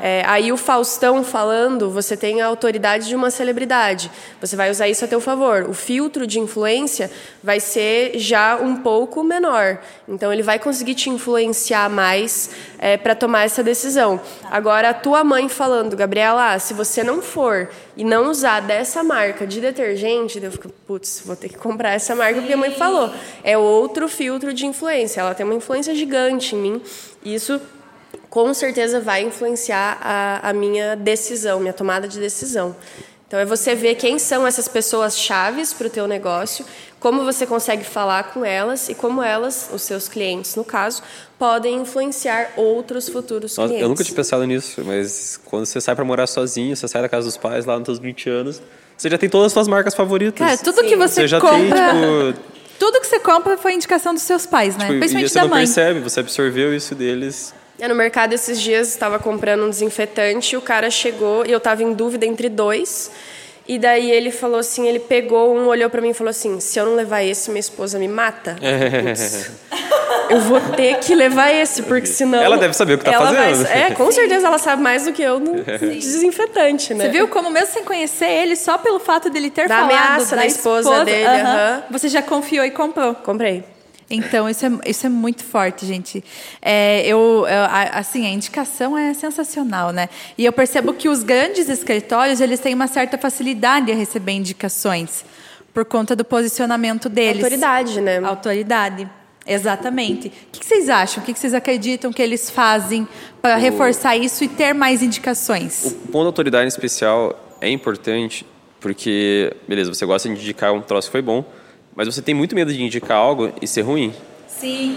É, aí o Faustão falando, você tem a autoridade de uma celebridade. Você vai usar isso a teu favor. O filtro de influência vai ser já um pouco menor. Então ele vai conseguir te influenciar mais é, para tomar essa decisão. Agora a tua mãe falando, Gabriela, se você não for e não usar dessa marca de detergente, eu fico, putz, vou ter que comprar essa marca porque a mãe falou. É outro filtro de influência. Ela tem uma influência gigante em mim. Isso com certeza vai influenciar a, a minha decisão, minha tomada de decisão. Então é você ver quem são essas pessoas chaves para o teu negócio, como você consegue falar com elas e como elas, os seus clientes no caso, podem influenciar outros futuros Nossa, clientes. Eu nunca tinha pensado nisso, mas quando você sai para morar sozinho, você sai da casa dos pais lá nos seus 20 anos, você já tem todas as suas marcas favoritas. Cara, tudo Sim. que você, você já compra... Tem, tipo, tudo que você compra foi indicação dos seus pais, né? Tipo, Principalmente e você da não mãe. percebe, você absorveu isso deles no mercado esses dias estava comprando um desinfetante, o cara chegou e eu estava em dúvida entre dois. E daí ele falou assim, ele pegou um, olhou para mim e falou assim: "Se eu não levar esse, minha esposa me mata". eu vou ter que levar esse, porque senão Ela deve saber o que está fazendo. Vai, é, com certeza ela sabe mais do que eu no desinfetante, né? Você viu como mesmo sem conhecer ele, só pelo fato dele ter da falado ameaça da esposa, esposa dele, uh -huh, você já confiou e comprou? Comprei. Então, isso é, isso é muito forte, gente. É, eu, eu, assim, a indicação é sensacional, né? E eu percebo que os grandes escritórios, eles têm uma certa facilidade a receber indicações, por conta do posicionamento deles. Autoridade, né? Autoridade. Exatamente. O que vocês acham? O que vocês acreditam que eles fazem para reforçar isso e ter mais indicações? O ponto da autoridade em especial é importante porque, beleza, você gosta de indicar um troço que foi bom, mas você tem muito medo de indicar algo e ser ruim. Sim.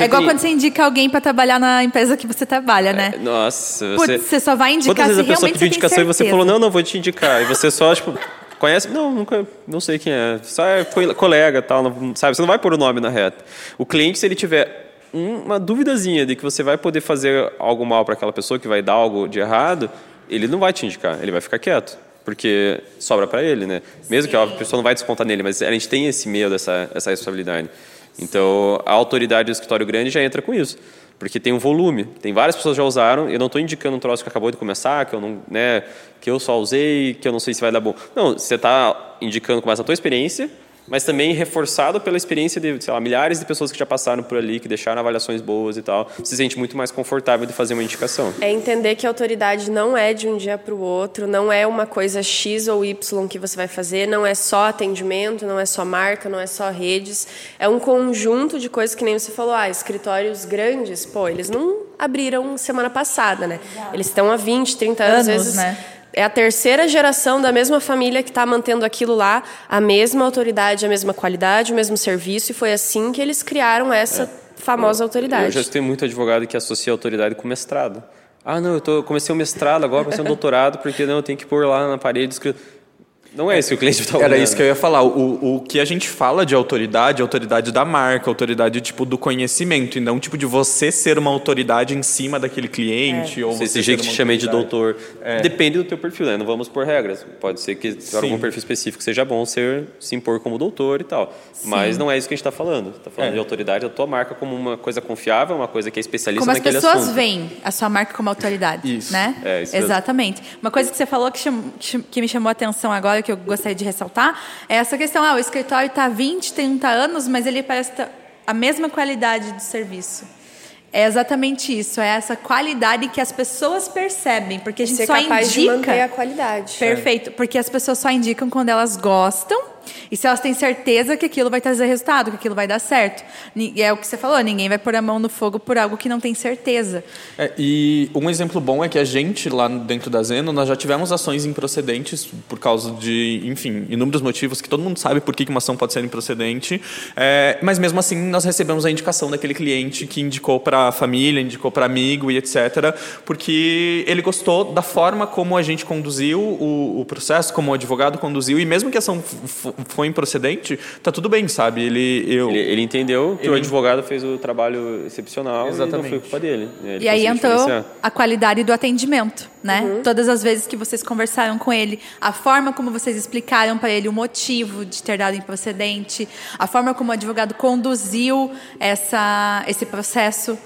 É igual tem... quando você indica alguém para trabalhar na empresa que você trabalha, né? É, nossa, você... Putz, você só vai indicar Quantas vezes a pessoa pediu indicação e você falou, não, não, vou te indicar. E você só, tipo, conhece? Não, nunca, não sei quem é. Só é colega tal, não, sabe? Você não vai pôr o nome na reta. O cliente, se ele tiver uma duvidazinha de que você vai poder fazer algo mal para aquela pessoa, que vai dar algo de errado, ele não vai te indicar, ele vai ficar quieto porque sobra para ele, né? Mesmo Sim. que a pessoa não vai descontar nele, mas a gente tem esse medo, essa, essa responsabilidade. Então, a autoridade do escritório grande já entra com isso, porque tem um volume. Tem várias pessoas já usaram. Eu não estou indicando um troço que acabou de começar, que eu não, né, que eu só usei, que eu não sei se vai dar bom. Não, você está indicando com base na tua experiência mas também reforçado pela experiência de sei lá, milhares de pessoas que já passaram por ali, que deixaram avaliações boas e tal, se sente muito mais confortável de fazer uma indicação. É entender que a autoridade não é de um dia para o outro, não é uma coisa X ou Y que você vai fazer, não é só atendimento, não é só marca, não é só redes, é um conjunto de coisas que nem você falou, ah, escritórios grandes, pô, eles não abriram semana passada, né? Eles estão há 20, 30 anos, Anos, às vezes né? É a terceira geração da mesma família que está mantendo aquilo lá, a mesma autoridade, a mesma qualidade, o mesmo serviço, e foi assim que eles criaram essa famosa Eu autoridade. já tenho muito advogado que associa autoridade com mestrado. Ah, não, eu tô, comecei um mestrado agora, comecei um doutorado, porque não, eu tenho que pôr lá na parede escrito. Não é isso que o cliente está olhando. Era isso que eu ia falar. O, o que a gente fala de autoridade, é autoridade da marca, autoridade tipo do conhecimento, e não tipo de você ser uma autoridade em cima daquele cliente. Ou Se você jeito uma te chamei de doutor. Depende do teu perfil, né? Não vamos por regras. Pode ser que para algum perfil específico seja bom ser, se impor como doutor e tal. Mas não é isso que a gente está falando. Está falando É. de autoridade da tua marca como uma coisa confiável, uma coisa que é especialista Como as naquele pessoas assunto. veem a sua marca como autoridade, Isso. né? É, isso mesmo. Exatamente. Uma coisa que você falou que, que cham- que me chamou a atenção agora, que eu gostaria de ressaltar, é essa questão, ah, o escritório está há 20, 30 anos, mas ele parece ter a mesma qualidade do serviço. É exatamente isso, é essa qualidade que as pessoas percebem, porque a gente Ser só capaz de indica... manter a qualidade. Perfeito, porque as pessoas só indicam quando elas gostam e se elas têm certeza que aquilo vai trazer resultado, que aquilo vai dar certo. E é o que você falou, ninguém vai pôr a mão no fogo por algo que não tem certeza. É, e um exemplo bom é que a gente, lá dentro da Zeno, nós já tivemos ações improcedentes por causa de, enfim, inúmeros motivos que todo mundo sabe por que uma ação pode ser improcedente. É, mas mesmo assim, nós recebemos a indicação daquele cliente que indicou para a família, indicou para amigo e etc. Porque ele gostou da forma como a gente conduziu o, o processo, como o advogado conduziu. E mesmo que a ação foi improcedente, tá tudo bem, sabe? Ele, eu, Ele, ele entendeu que o Ele- advogado fez o trabalho excepcional e não Exatamente. foi culpa dele. Ele E aí entrou a qualidade do atendimento, né? Todas as vezes que vocês conversaram com ele, a forma como vocês explicaram para ele o motivo de ter dado improcedente, a forma como o advogado conduziu essa, esse processo,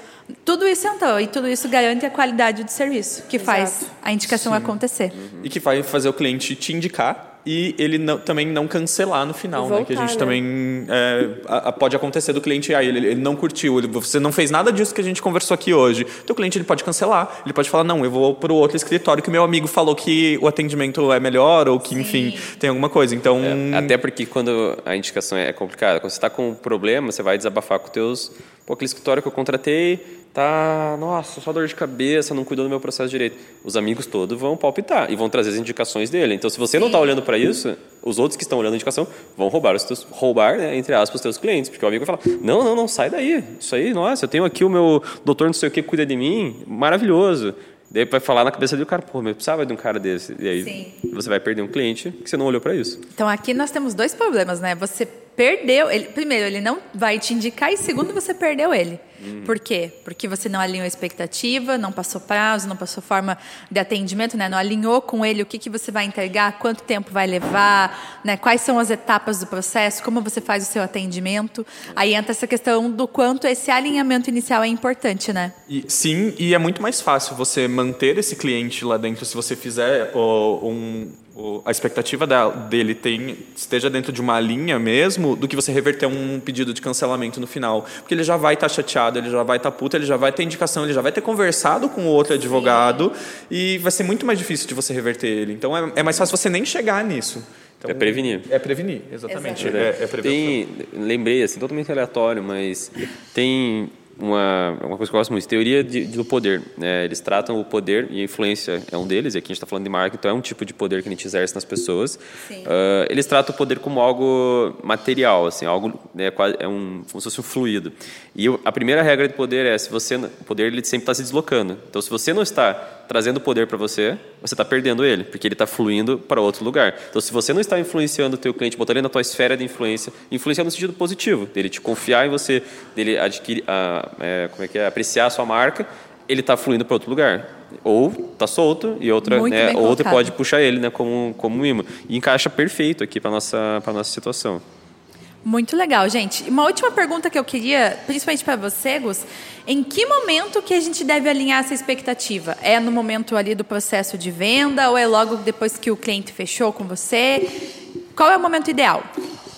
tudo isso entrou e tudo isso garante a qualidade do serviço, que faz a indicação acontecer. E que vai fazer o cliente te indicar e ele não- também não cancelar no final, E né? Que a voltar, gente né? também é, a- a- pode acontecer do cliente, ah, ele, ele não curtiu, ele- você não fez nada disso que a gente conversou aqui hoje. Então o cliente ele pode cancelar, ele pode falar não, eu vou para o outro escritório que o meu amigo falou que o atendimento é melhor ou que enfim tem alguma coisa. Então É, Até porque quando a indicação é complicada, quando você está com um problema, você vai desabafar com teus. Pô, aquele escritório que eu contratei tá. Nossa, só dor de cabeça, não cuidou do meu processo direito. Os amigos todos vão palpitar e vão trazer as indicações dele. Então, se você não está olhando para isso, os outros que estão olhando a indicação vão roubar os teus. roubar, né, entre aspas, os teus clientes. Porque o amigo vai falar: não, não, não, sai daí. Isso aí, nossa, eu tenho aqui o meu doutor não sei o que cuida de mim, maravilhoso. Daí vai falar na cabeça do cara, pô, mas eu precisava de um cara desse. E aí Sim. você vai perder um cliente que você não olhou para isso. Então aqui nós temos dois problemas, né? Você perdeu, ele, primeiro, ele não vai te indicar e segundo, você perdeu ele. Por quê? Porque você não alinhou a expectativa, não passou prazo, não passou forma de atendimento, né? Não alinhou com ele o que, que você vai entregar, quanto tempo vai levar, né? Quais são as etapas do processo, como você faz o seu atendimento. Aí entra essa questão do quanto esse alinhamento inicial é importante, né? E- sim, e é muito mais fácil você manter esse cliente lá dentro se você fizer um, o- a expectativa da- dele tem, esteja dentro de uma linha mesmo, do que você reverter um pedido de cancelamento no final. Porque ele já vai estar chateado, ele já vai estar puto, ele já vai ter indicação, ele já vai ter conversado com o outro advogado e vai ser muito mais difícil de você reverter ele. Então é, é mais fácil você nem chegar nisso. Então, É prevenir. É prevenir, exatamente. Exatamente. É, é prevenir. Tem, lembrei, assim, totalmente aleatório, mas tem uma, uma coisa que eu gosto muito, teoria de- do poder. né? Eles tratam o poder e a influência é um deles, e aqui a gente está falando de marketing, então é um tipo de poder que a gente exerce nas pessoas. Ah, eles tratam o poder como algo material, assim, algo quase- é um, como se fosse um fluido. E o- a primeira regra de poder é se você o poder ele sempre está se deslocando. Então, se você não está trazendo poder para você, você está perdendo ele, porque ele está fluindo para outro lugar. Então, se você não está influenciando o teu cliente, botando ele na tua esfera de influência, influenciando no sentido positivo, dele te confiar em você, dele adquirir, a, é, como é que é, apreciar a sua marca, ele está fluindo para outro lugar. Ou está solto e outra, né, outra pode puxar ele, né, como como um imã. E encaixa perfeito aqui para nossa para nossa situação. Muito legal, gente. Uma última pergunta que eu queria, principalmente para você, Gus, em que momento que a gente deve alinhar essa expectativa? É no momento ali do processo de venda ou é logo depois que o cliente fechou com você? Qual é o momento ideal?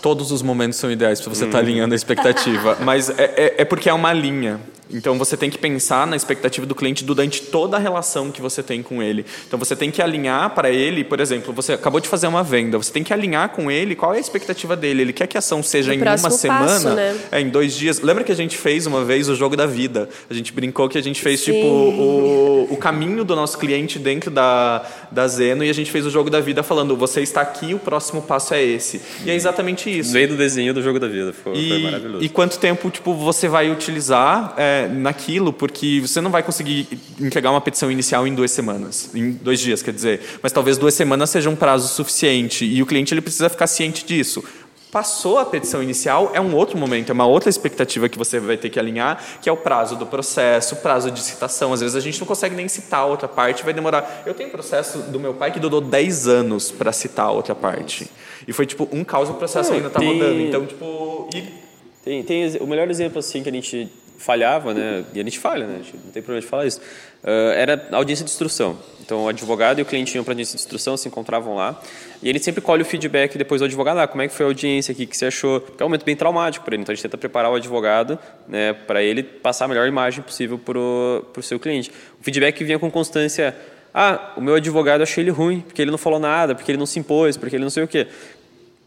todos os momentos são ideais para você estar tá alinhando a expectativa, mas é, é, é porque é uma linha. Então você tem que pensar na expectativa do cliente durante toda a relação que você tem com ele. Então você tem que alinhar para ele, por exemplo, você acabou de fazer uma venda, você tem que alinhar com ele qual é a expectativa dele. Ele quer que a ação seja o em uma semana, passo, né? é, em dois dias. Lembra que a gente fez uma vez o jogo da vida? A gente brincou que a gente fez Sim. tipo o, o caminho do nosso cliente dentro da, da Zeno e a gente fez o jogo da vida falando: você está aqui, o próximo passo é esse. E é exatamente isso. Veio do desenho do jogo da vida, foi, e, foi maravilhoso. E quanto tempo tipo você vai utilizar? É, naquilo, porque você não vai conseguir entregar uma petição inicial em duas semanas, em dois dias, quer dizer. Mas talvez duas semanas seja um prazo suficiente e o cliente ele precisa ficar ciente disso. Passou a petição inicial, é um outro momento, é uma outra expectativa que você vai ter que alinhar, que é o prazo do processo, prazo de citação. Às vezes a gente não consegue nem citar a outra parte, vai demorar. Eu tenho processo do meu pai que durou 10 anos para citar a outra parte. E foi tipo um caos, o processo não, ainda está rodando. Então, tipo. E... Tem, tem o melhor exemplo assim que a gente falhava, né? E a gente falha, né? Gente não tem problema de falar isso. Uh, era audiência de instrução. Então, o advogado e o cliente iam para audiência de instrução, se encontravam lá. E ele sempre colhe o feedback depois do advogado. Ah, como é que foi a audiência o que você achou? Porque é um momento bem traumático para ele. Então, a gente tenta preparar o advogado né, para ele passar a melhor imagem possível para o seu cliente. O feedback vinha com constância. Ah, o meu advogado, achei ele ruim, porque ele não falou nada, porque ele não se impôs, porque ele não sei o quê.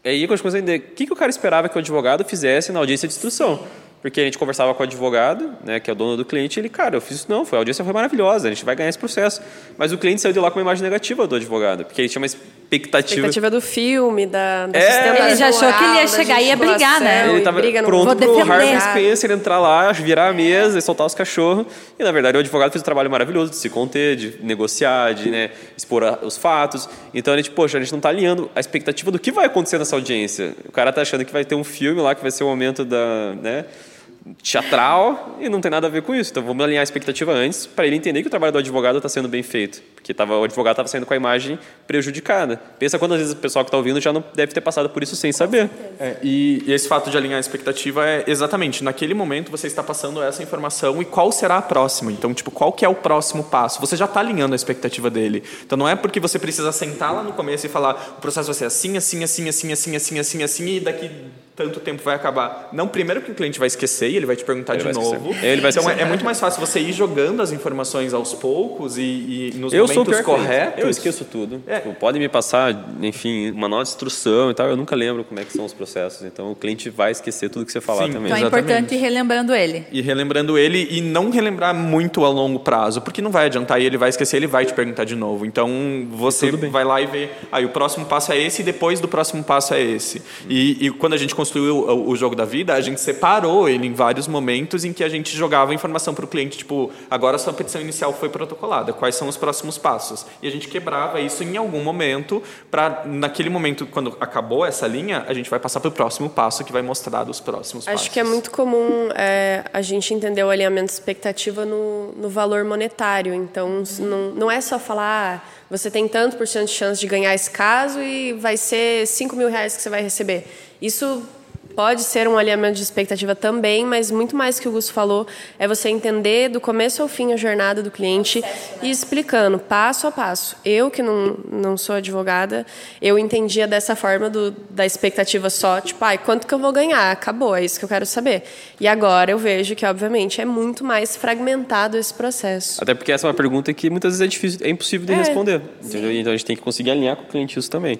E aí, a gente começou a entender o que, que o cara esperava que o advogado fizesse na audiência de instrução. Porque a gente conversava com o advogado, né, que é o dono do cliente, e ele, cara, eu fiz isso não, foi, a audiência foi maravilhosa, a gente vai ganhar esse processo. Mas o cliente saiu de lá com uma imagem negativa do advogado, porque ele tinha uma expectativa. Expectativa do filme, da, da é, Ele já achou que ele ia chegar e ia brigar, né? Ele estava pronto para o Harvey Spencer entrar lá, virar a mesa e soltar os cachorros. E na verdade o advogado fez um trabalho maravilhoso de se conter, de negociar, de né, expor os fatos. Então a gente, poxa, a gente não está alinhando a expectativa do que vai acontecer nessa audiência. O cara está achando que vai ter um filme lá que vai ser o momento da. Né, teatral e não tem nada a ver com isso. Então vamos alinhar a expectativa antes para ele entender que o trabalho do advogado está sendo bem feito, porque tava, o advogado estava saindo com a imagem prejudicada. Pensa quantas vezes o pessoal que está ouvindo já não deve ter passado por isso sem saber. É, e, e, esse fato de alinhar a expectativa é exatamente naquele momento você está passando essa informação e qual será a próxima. Então tipo qual que é o próximo passo? Você já está alinhando a expectativa dele. Então não é porque você precisa sentar lá no começo e falar o processo vai ser assim, assim, assim, assim, assim, assim, assim, assim e daqui tanto tempo vai acabar. Não, primeiro que o cliente vai esquecer e ele vai te perguntar ele de novo. Ele vai então é, é, muito mais fácil você ir jogando as informações aos poucos e, e nos eu momentos corretos. Eu esqueço tudo. É. Tipo, pode me passar, enfim, uma nova instrução e tal. Eu nunca lembro como é que são os processos. Então o cliente vai esquecer tudo que você falar Sim, também. Então é Exatamente. importante ir relembrando ele. E relembrando ele e não relembrar muito a longo prazo, porque não vai adiantar e ele vai esquecer, ele vai te perguntar de novo. Então você vai lá e vê, aí ah, o próximo passo é esse e depois do próximo passo é esse. E, e quando a gente construiu o, o jogo da vida, a gente separou ele em vários momentos em que a gente jogava informação para o cliente, tipo, agora a sua petição inicial foi protocolada, quais são os próximos passos? E a gente quebrava isso em algum momento, para naquele momento, quando acabou essa linha, a gente vai passar para o próximo passo, que vai mostrar os próximos Acho passos. Acho que é muito comum é, a gente entender o alinhamento de expectativa no, no valor monetário. Então, não, não é só falar, ah, você tem tanto por cento de chance de ganhar esse caso e vai ser 5 mil reais que você vai receber. Isso pode ser um alinhamento de expectativa também, mas muito mais que o Gusto falou é você entender do começo ao fim a jornada do cliente Processo, né? e explicando passo a passo. Eu que não, não sou advogada, eu entendia dessa forma do, da expectativa só, tipo, ai, quanto que eu vou ganhar? Acabou, é isso que eu quero saber. E agora eu vejo que, obviamente, é muito mais fragmentado esse processo. Até porque essa é uma pergunta que muitas vezes é difícil, é impossível de é, responder. Então a gente tem que conseguir alinhar com o cliente isso também.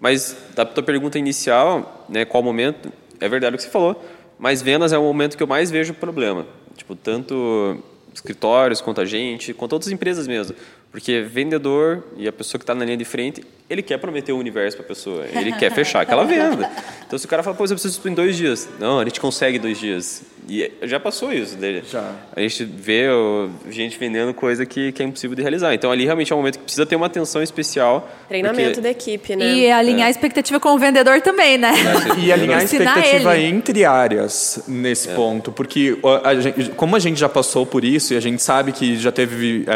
Mas da tua pergunta inicial, né, qual momento? É verdade o que você falou, mas vendas é o momento que eu mais vejo problema. Tipo, tanto escritórios quanto a gente, quanto outras empresas mesmo. Porque vendedor e a pessoa que está na linha de frente, ele quer prometer o universo para a pessoa, ele quer fechar aquela venda. Então, se o cara fala, pô, eu preciso em dois dias. Não, a gente consegue dois dias. E já passou isso dele. Já. A gente vê ó, gente vendendo coisa que, que é impossível de realizar. Então, ali realmente é um momento que precisa ter uma atenção especial. Treinamento porque... da equipe, né? E alinhar é. a expectativa com o vendedor também, né? e alinhar a expectativa ele. entre áreas nesse é. ponto. Porque, a gente, como a gente já passou por isso e a gente sabe que já teve...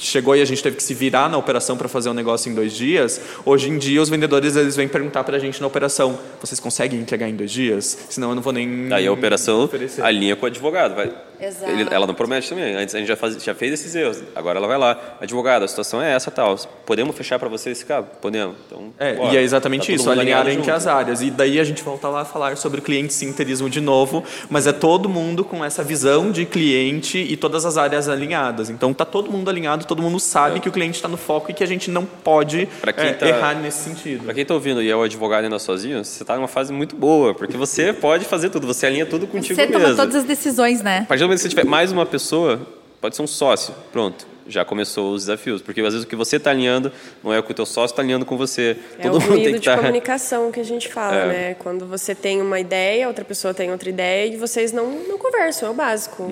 Chegou e a gente teve que se virar na operação para fazer um negócio em dois dias, hoje em dia os vendedores eles vêm perguntar para a gente na operação: vocês conseguem entregar em dois dias? Senão eu não vou nem. Aí a operação oferecer. alinha com o advogado. Vai, Exato. Ele- ela não promete também. Antes a gente já, faz, já fez esses erros. Agora ela vai lá. Advogado, a situação é essa, tal. Podemos fechar para você esse caso? Podemos. Então, É, bora. e é exatamente Tá isso, alinhar entre junto. as áreas. E daí a gente volta lá a falar sobre o cliente sinterismo de novo, mas é todo mundo com essa visão de cliente e todas as áreas alinhadas. Então tá todo mundo alinhado, todo mundo sabe que o cliente está no foco e que a gente não pode é, tá- errar nesse sentido. Para quem está ouvindo e é o advogado ainda sozinho, você está numa fase muito boa, porque você pode fazer tudo, você alinha tudo contigo Você toma mesmo. todas as decisões, né? A partir do momento que você tiver mais uma pessoa, pode ser um sócio, pronto. Já começou os desafios, porque às vezes o que você está alinhando não é o que o teu sócio está alinhando com você. É Todo o mundo tem que de estar. comunicação que a gente fala, É. né? Quando você tem uma ideia, outra pessoa tem outra ideia e vocês não, não conversam, é o básico.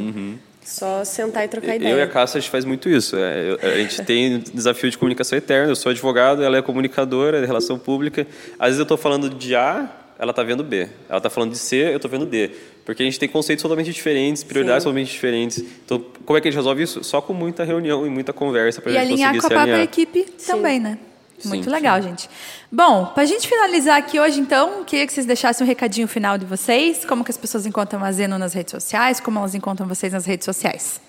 Só sentar e trocar ideia. Eu e a Cássia, a gente faz muito isso. É, a gente tem desafio de comunicação eterna. Eu sou advogado, ela é comunicadora de relação pública. Às vezes eu estou falando de A, ela está vendo B. Ela está falando de C, eu estou vendo D. Porque a gente tem conceitos totalmente diferentes, prioridades Sim. totalmente diferentes. Então, como é que a gente resolve isso? Só com muita reunião e muita conversa para a gente alinhar conseguir com a se própria alinhar. equipe Sim. também, né? Sim, Muito sim. legal, gente. Bom, pra gente finalizar aqui hoje, então, queria que vocês deixassem um recadinho final de vocês, como que as pessoas encontram a Zeno nas redes sociais, como elas encontram vocês nas redes sociais.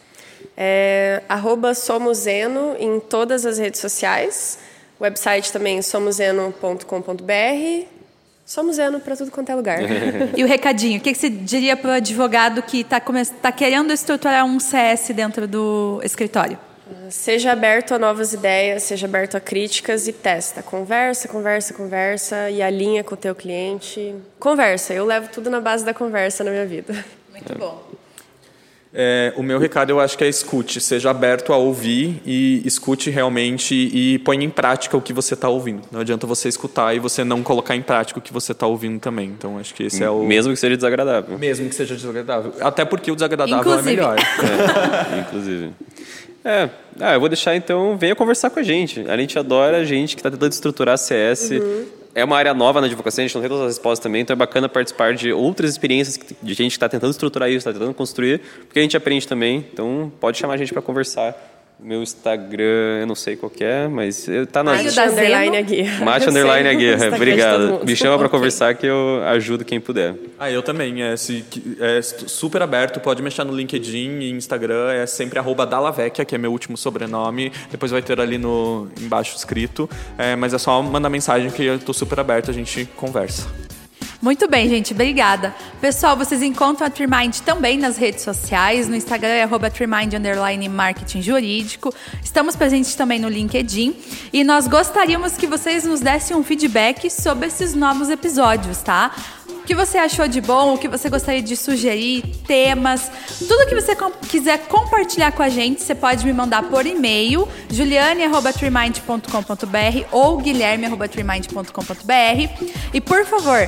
É, arroba Somoseno em todas as redes sociais. Website também somoseno.com.br. Somoseno para tudo quanto é lugar. E o recadinho, o que que você diria para o advogado que está tá querendo estruturar um CS dentro do escritório? Seja aberto a novas ideias, seja aberto a críticas e testa. Conversa, conversa, conversa e alinha com o teu cliente. Conversa, eu levo tudo na base da conversa na minha vida. Muito bom. É, o meu recado eu acho que é escute, seja aberto a ouvir e escute realmente e ponha em prática o que você está ouvindo. Não adianta você escutar e você não colocar em prática o que você está ouvindo também. Então acho que esse é o Mesmo que seja desagradável. mesmo que seja desagradável. Até porque o desagradável Inclusive. é melhor. É, inclusive. É, ah, eu vou deixar então, venha conversar com a gente. A gente adora a gente que está tentando estruturar CS. É uma área nova na advocacia, a gente não tem todas as respostas também, então é bacana participar de outras experiências de gente que está tentando estruturar isso, está tentando construir, porque a gente aprende também. Então pode chamar a gente para conversar. Meu Instagram, eu não sei qual que é, mas está na. Da underline Zeno. a guerra. Mate Eu sei underline a o guerra. Instagram de todo Obrigado. Me chama para conversar que eu ajudo quem puder. Ah, eu também. É, se, é super aberto, pode mexer no LinkedIn e Instagram, é sempre arroba Dalavecchia, que é meu último sobrenome. Depois vai ter ali no embaixo escrito. É, mas é só mandar mensagem que eu estou super aberto, a gente conversa. Muito bem, gente, obrigada. Pessoal, vocês encontram a Trimind também nas redes sociais, no Instagram é arroba. Estamos presentes também no LinkedIn e nós gostaríamos que vocês nos dessem um feedback sobre esses novos episódios, tá? O que você achou de bom, o que você gostaria de sugerir, temas, tudo que você com- quiser compartilhar com a gente, você pode me mandar por e-mail, juliane.trimind.com.br ou guilherme.trimind.com.br. E por favor,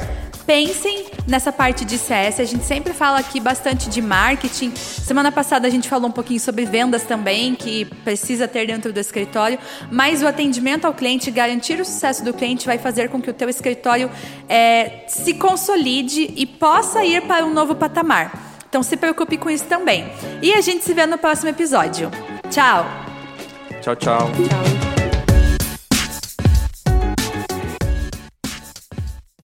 pensem nessa parte de CS. A gente sempre fala aqui bastante de marketing. Semana passada a gente falou um pouquinho sobre vendas também, que precisa ter dentro do escritório. Mas o atendimento ao cliente, garantir o sucesso do cliente, vai fazer com que o teu escritório eh, se consolide e possa ir para um novo patamar. Então se preocupe com isso também. E a gente se vê no próximo episódio. Tchau! Tchau, tchau. Tchau.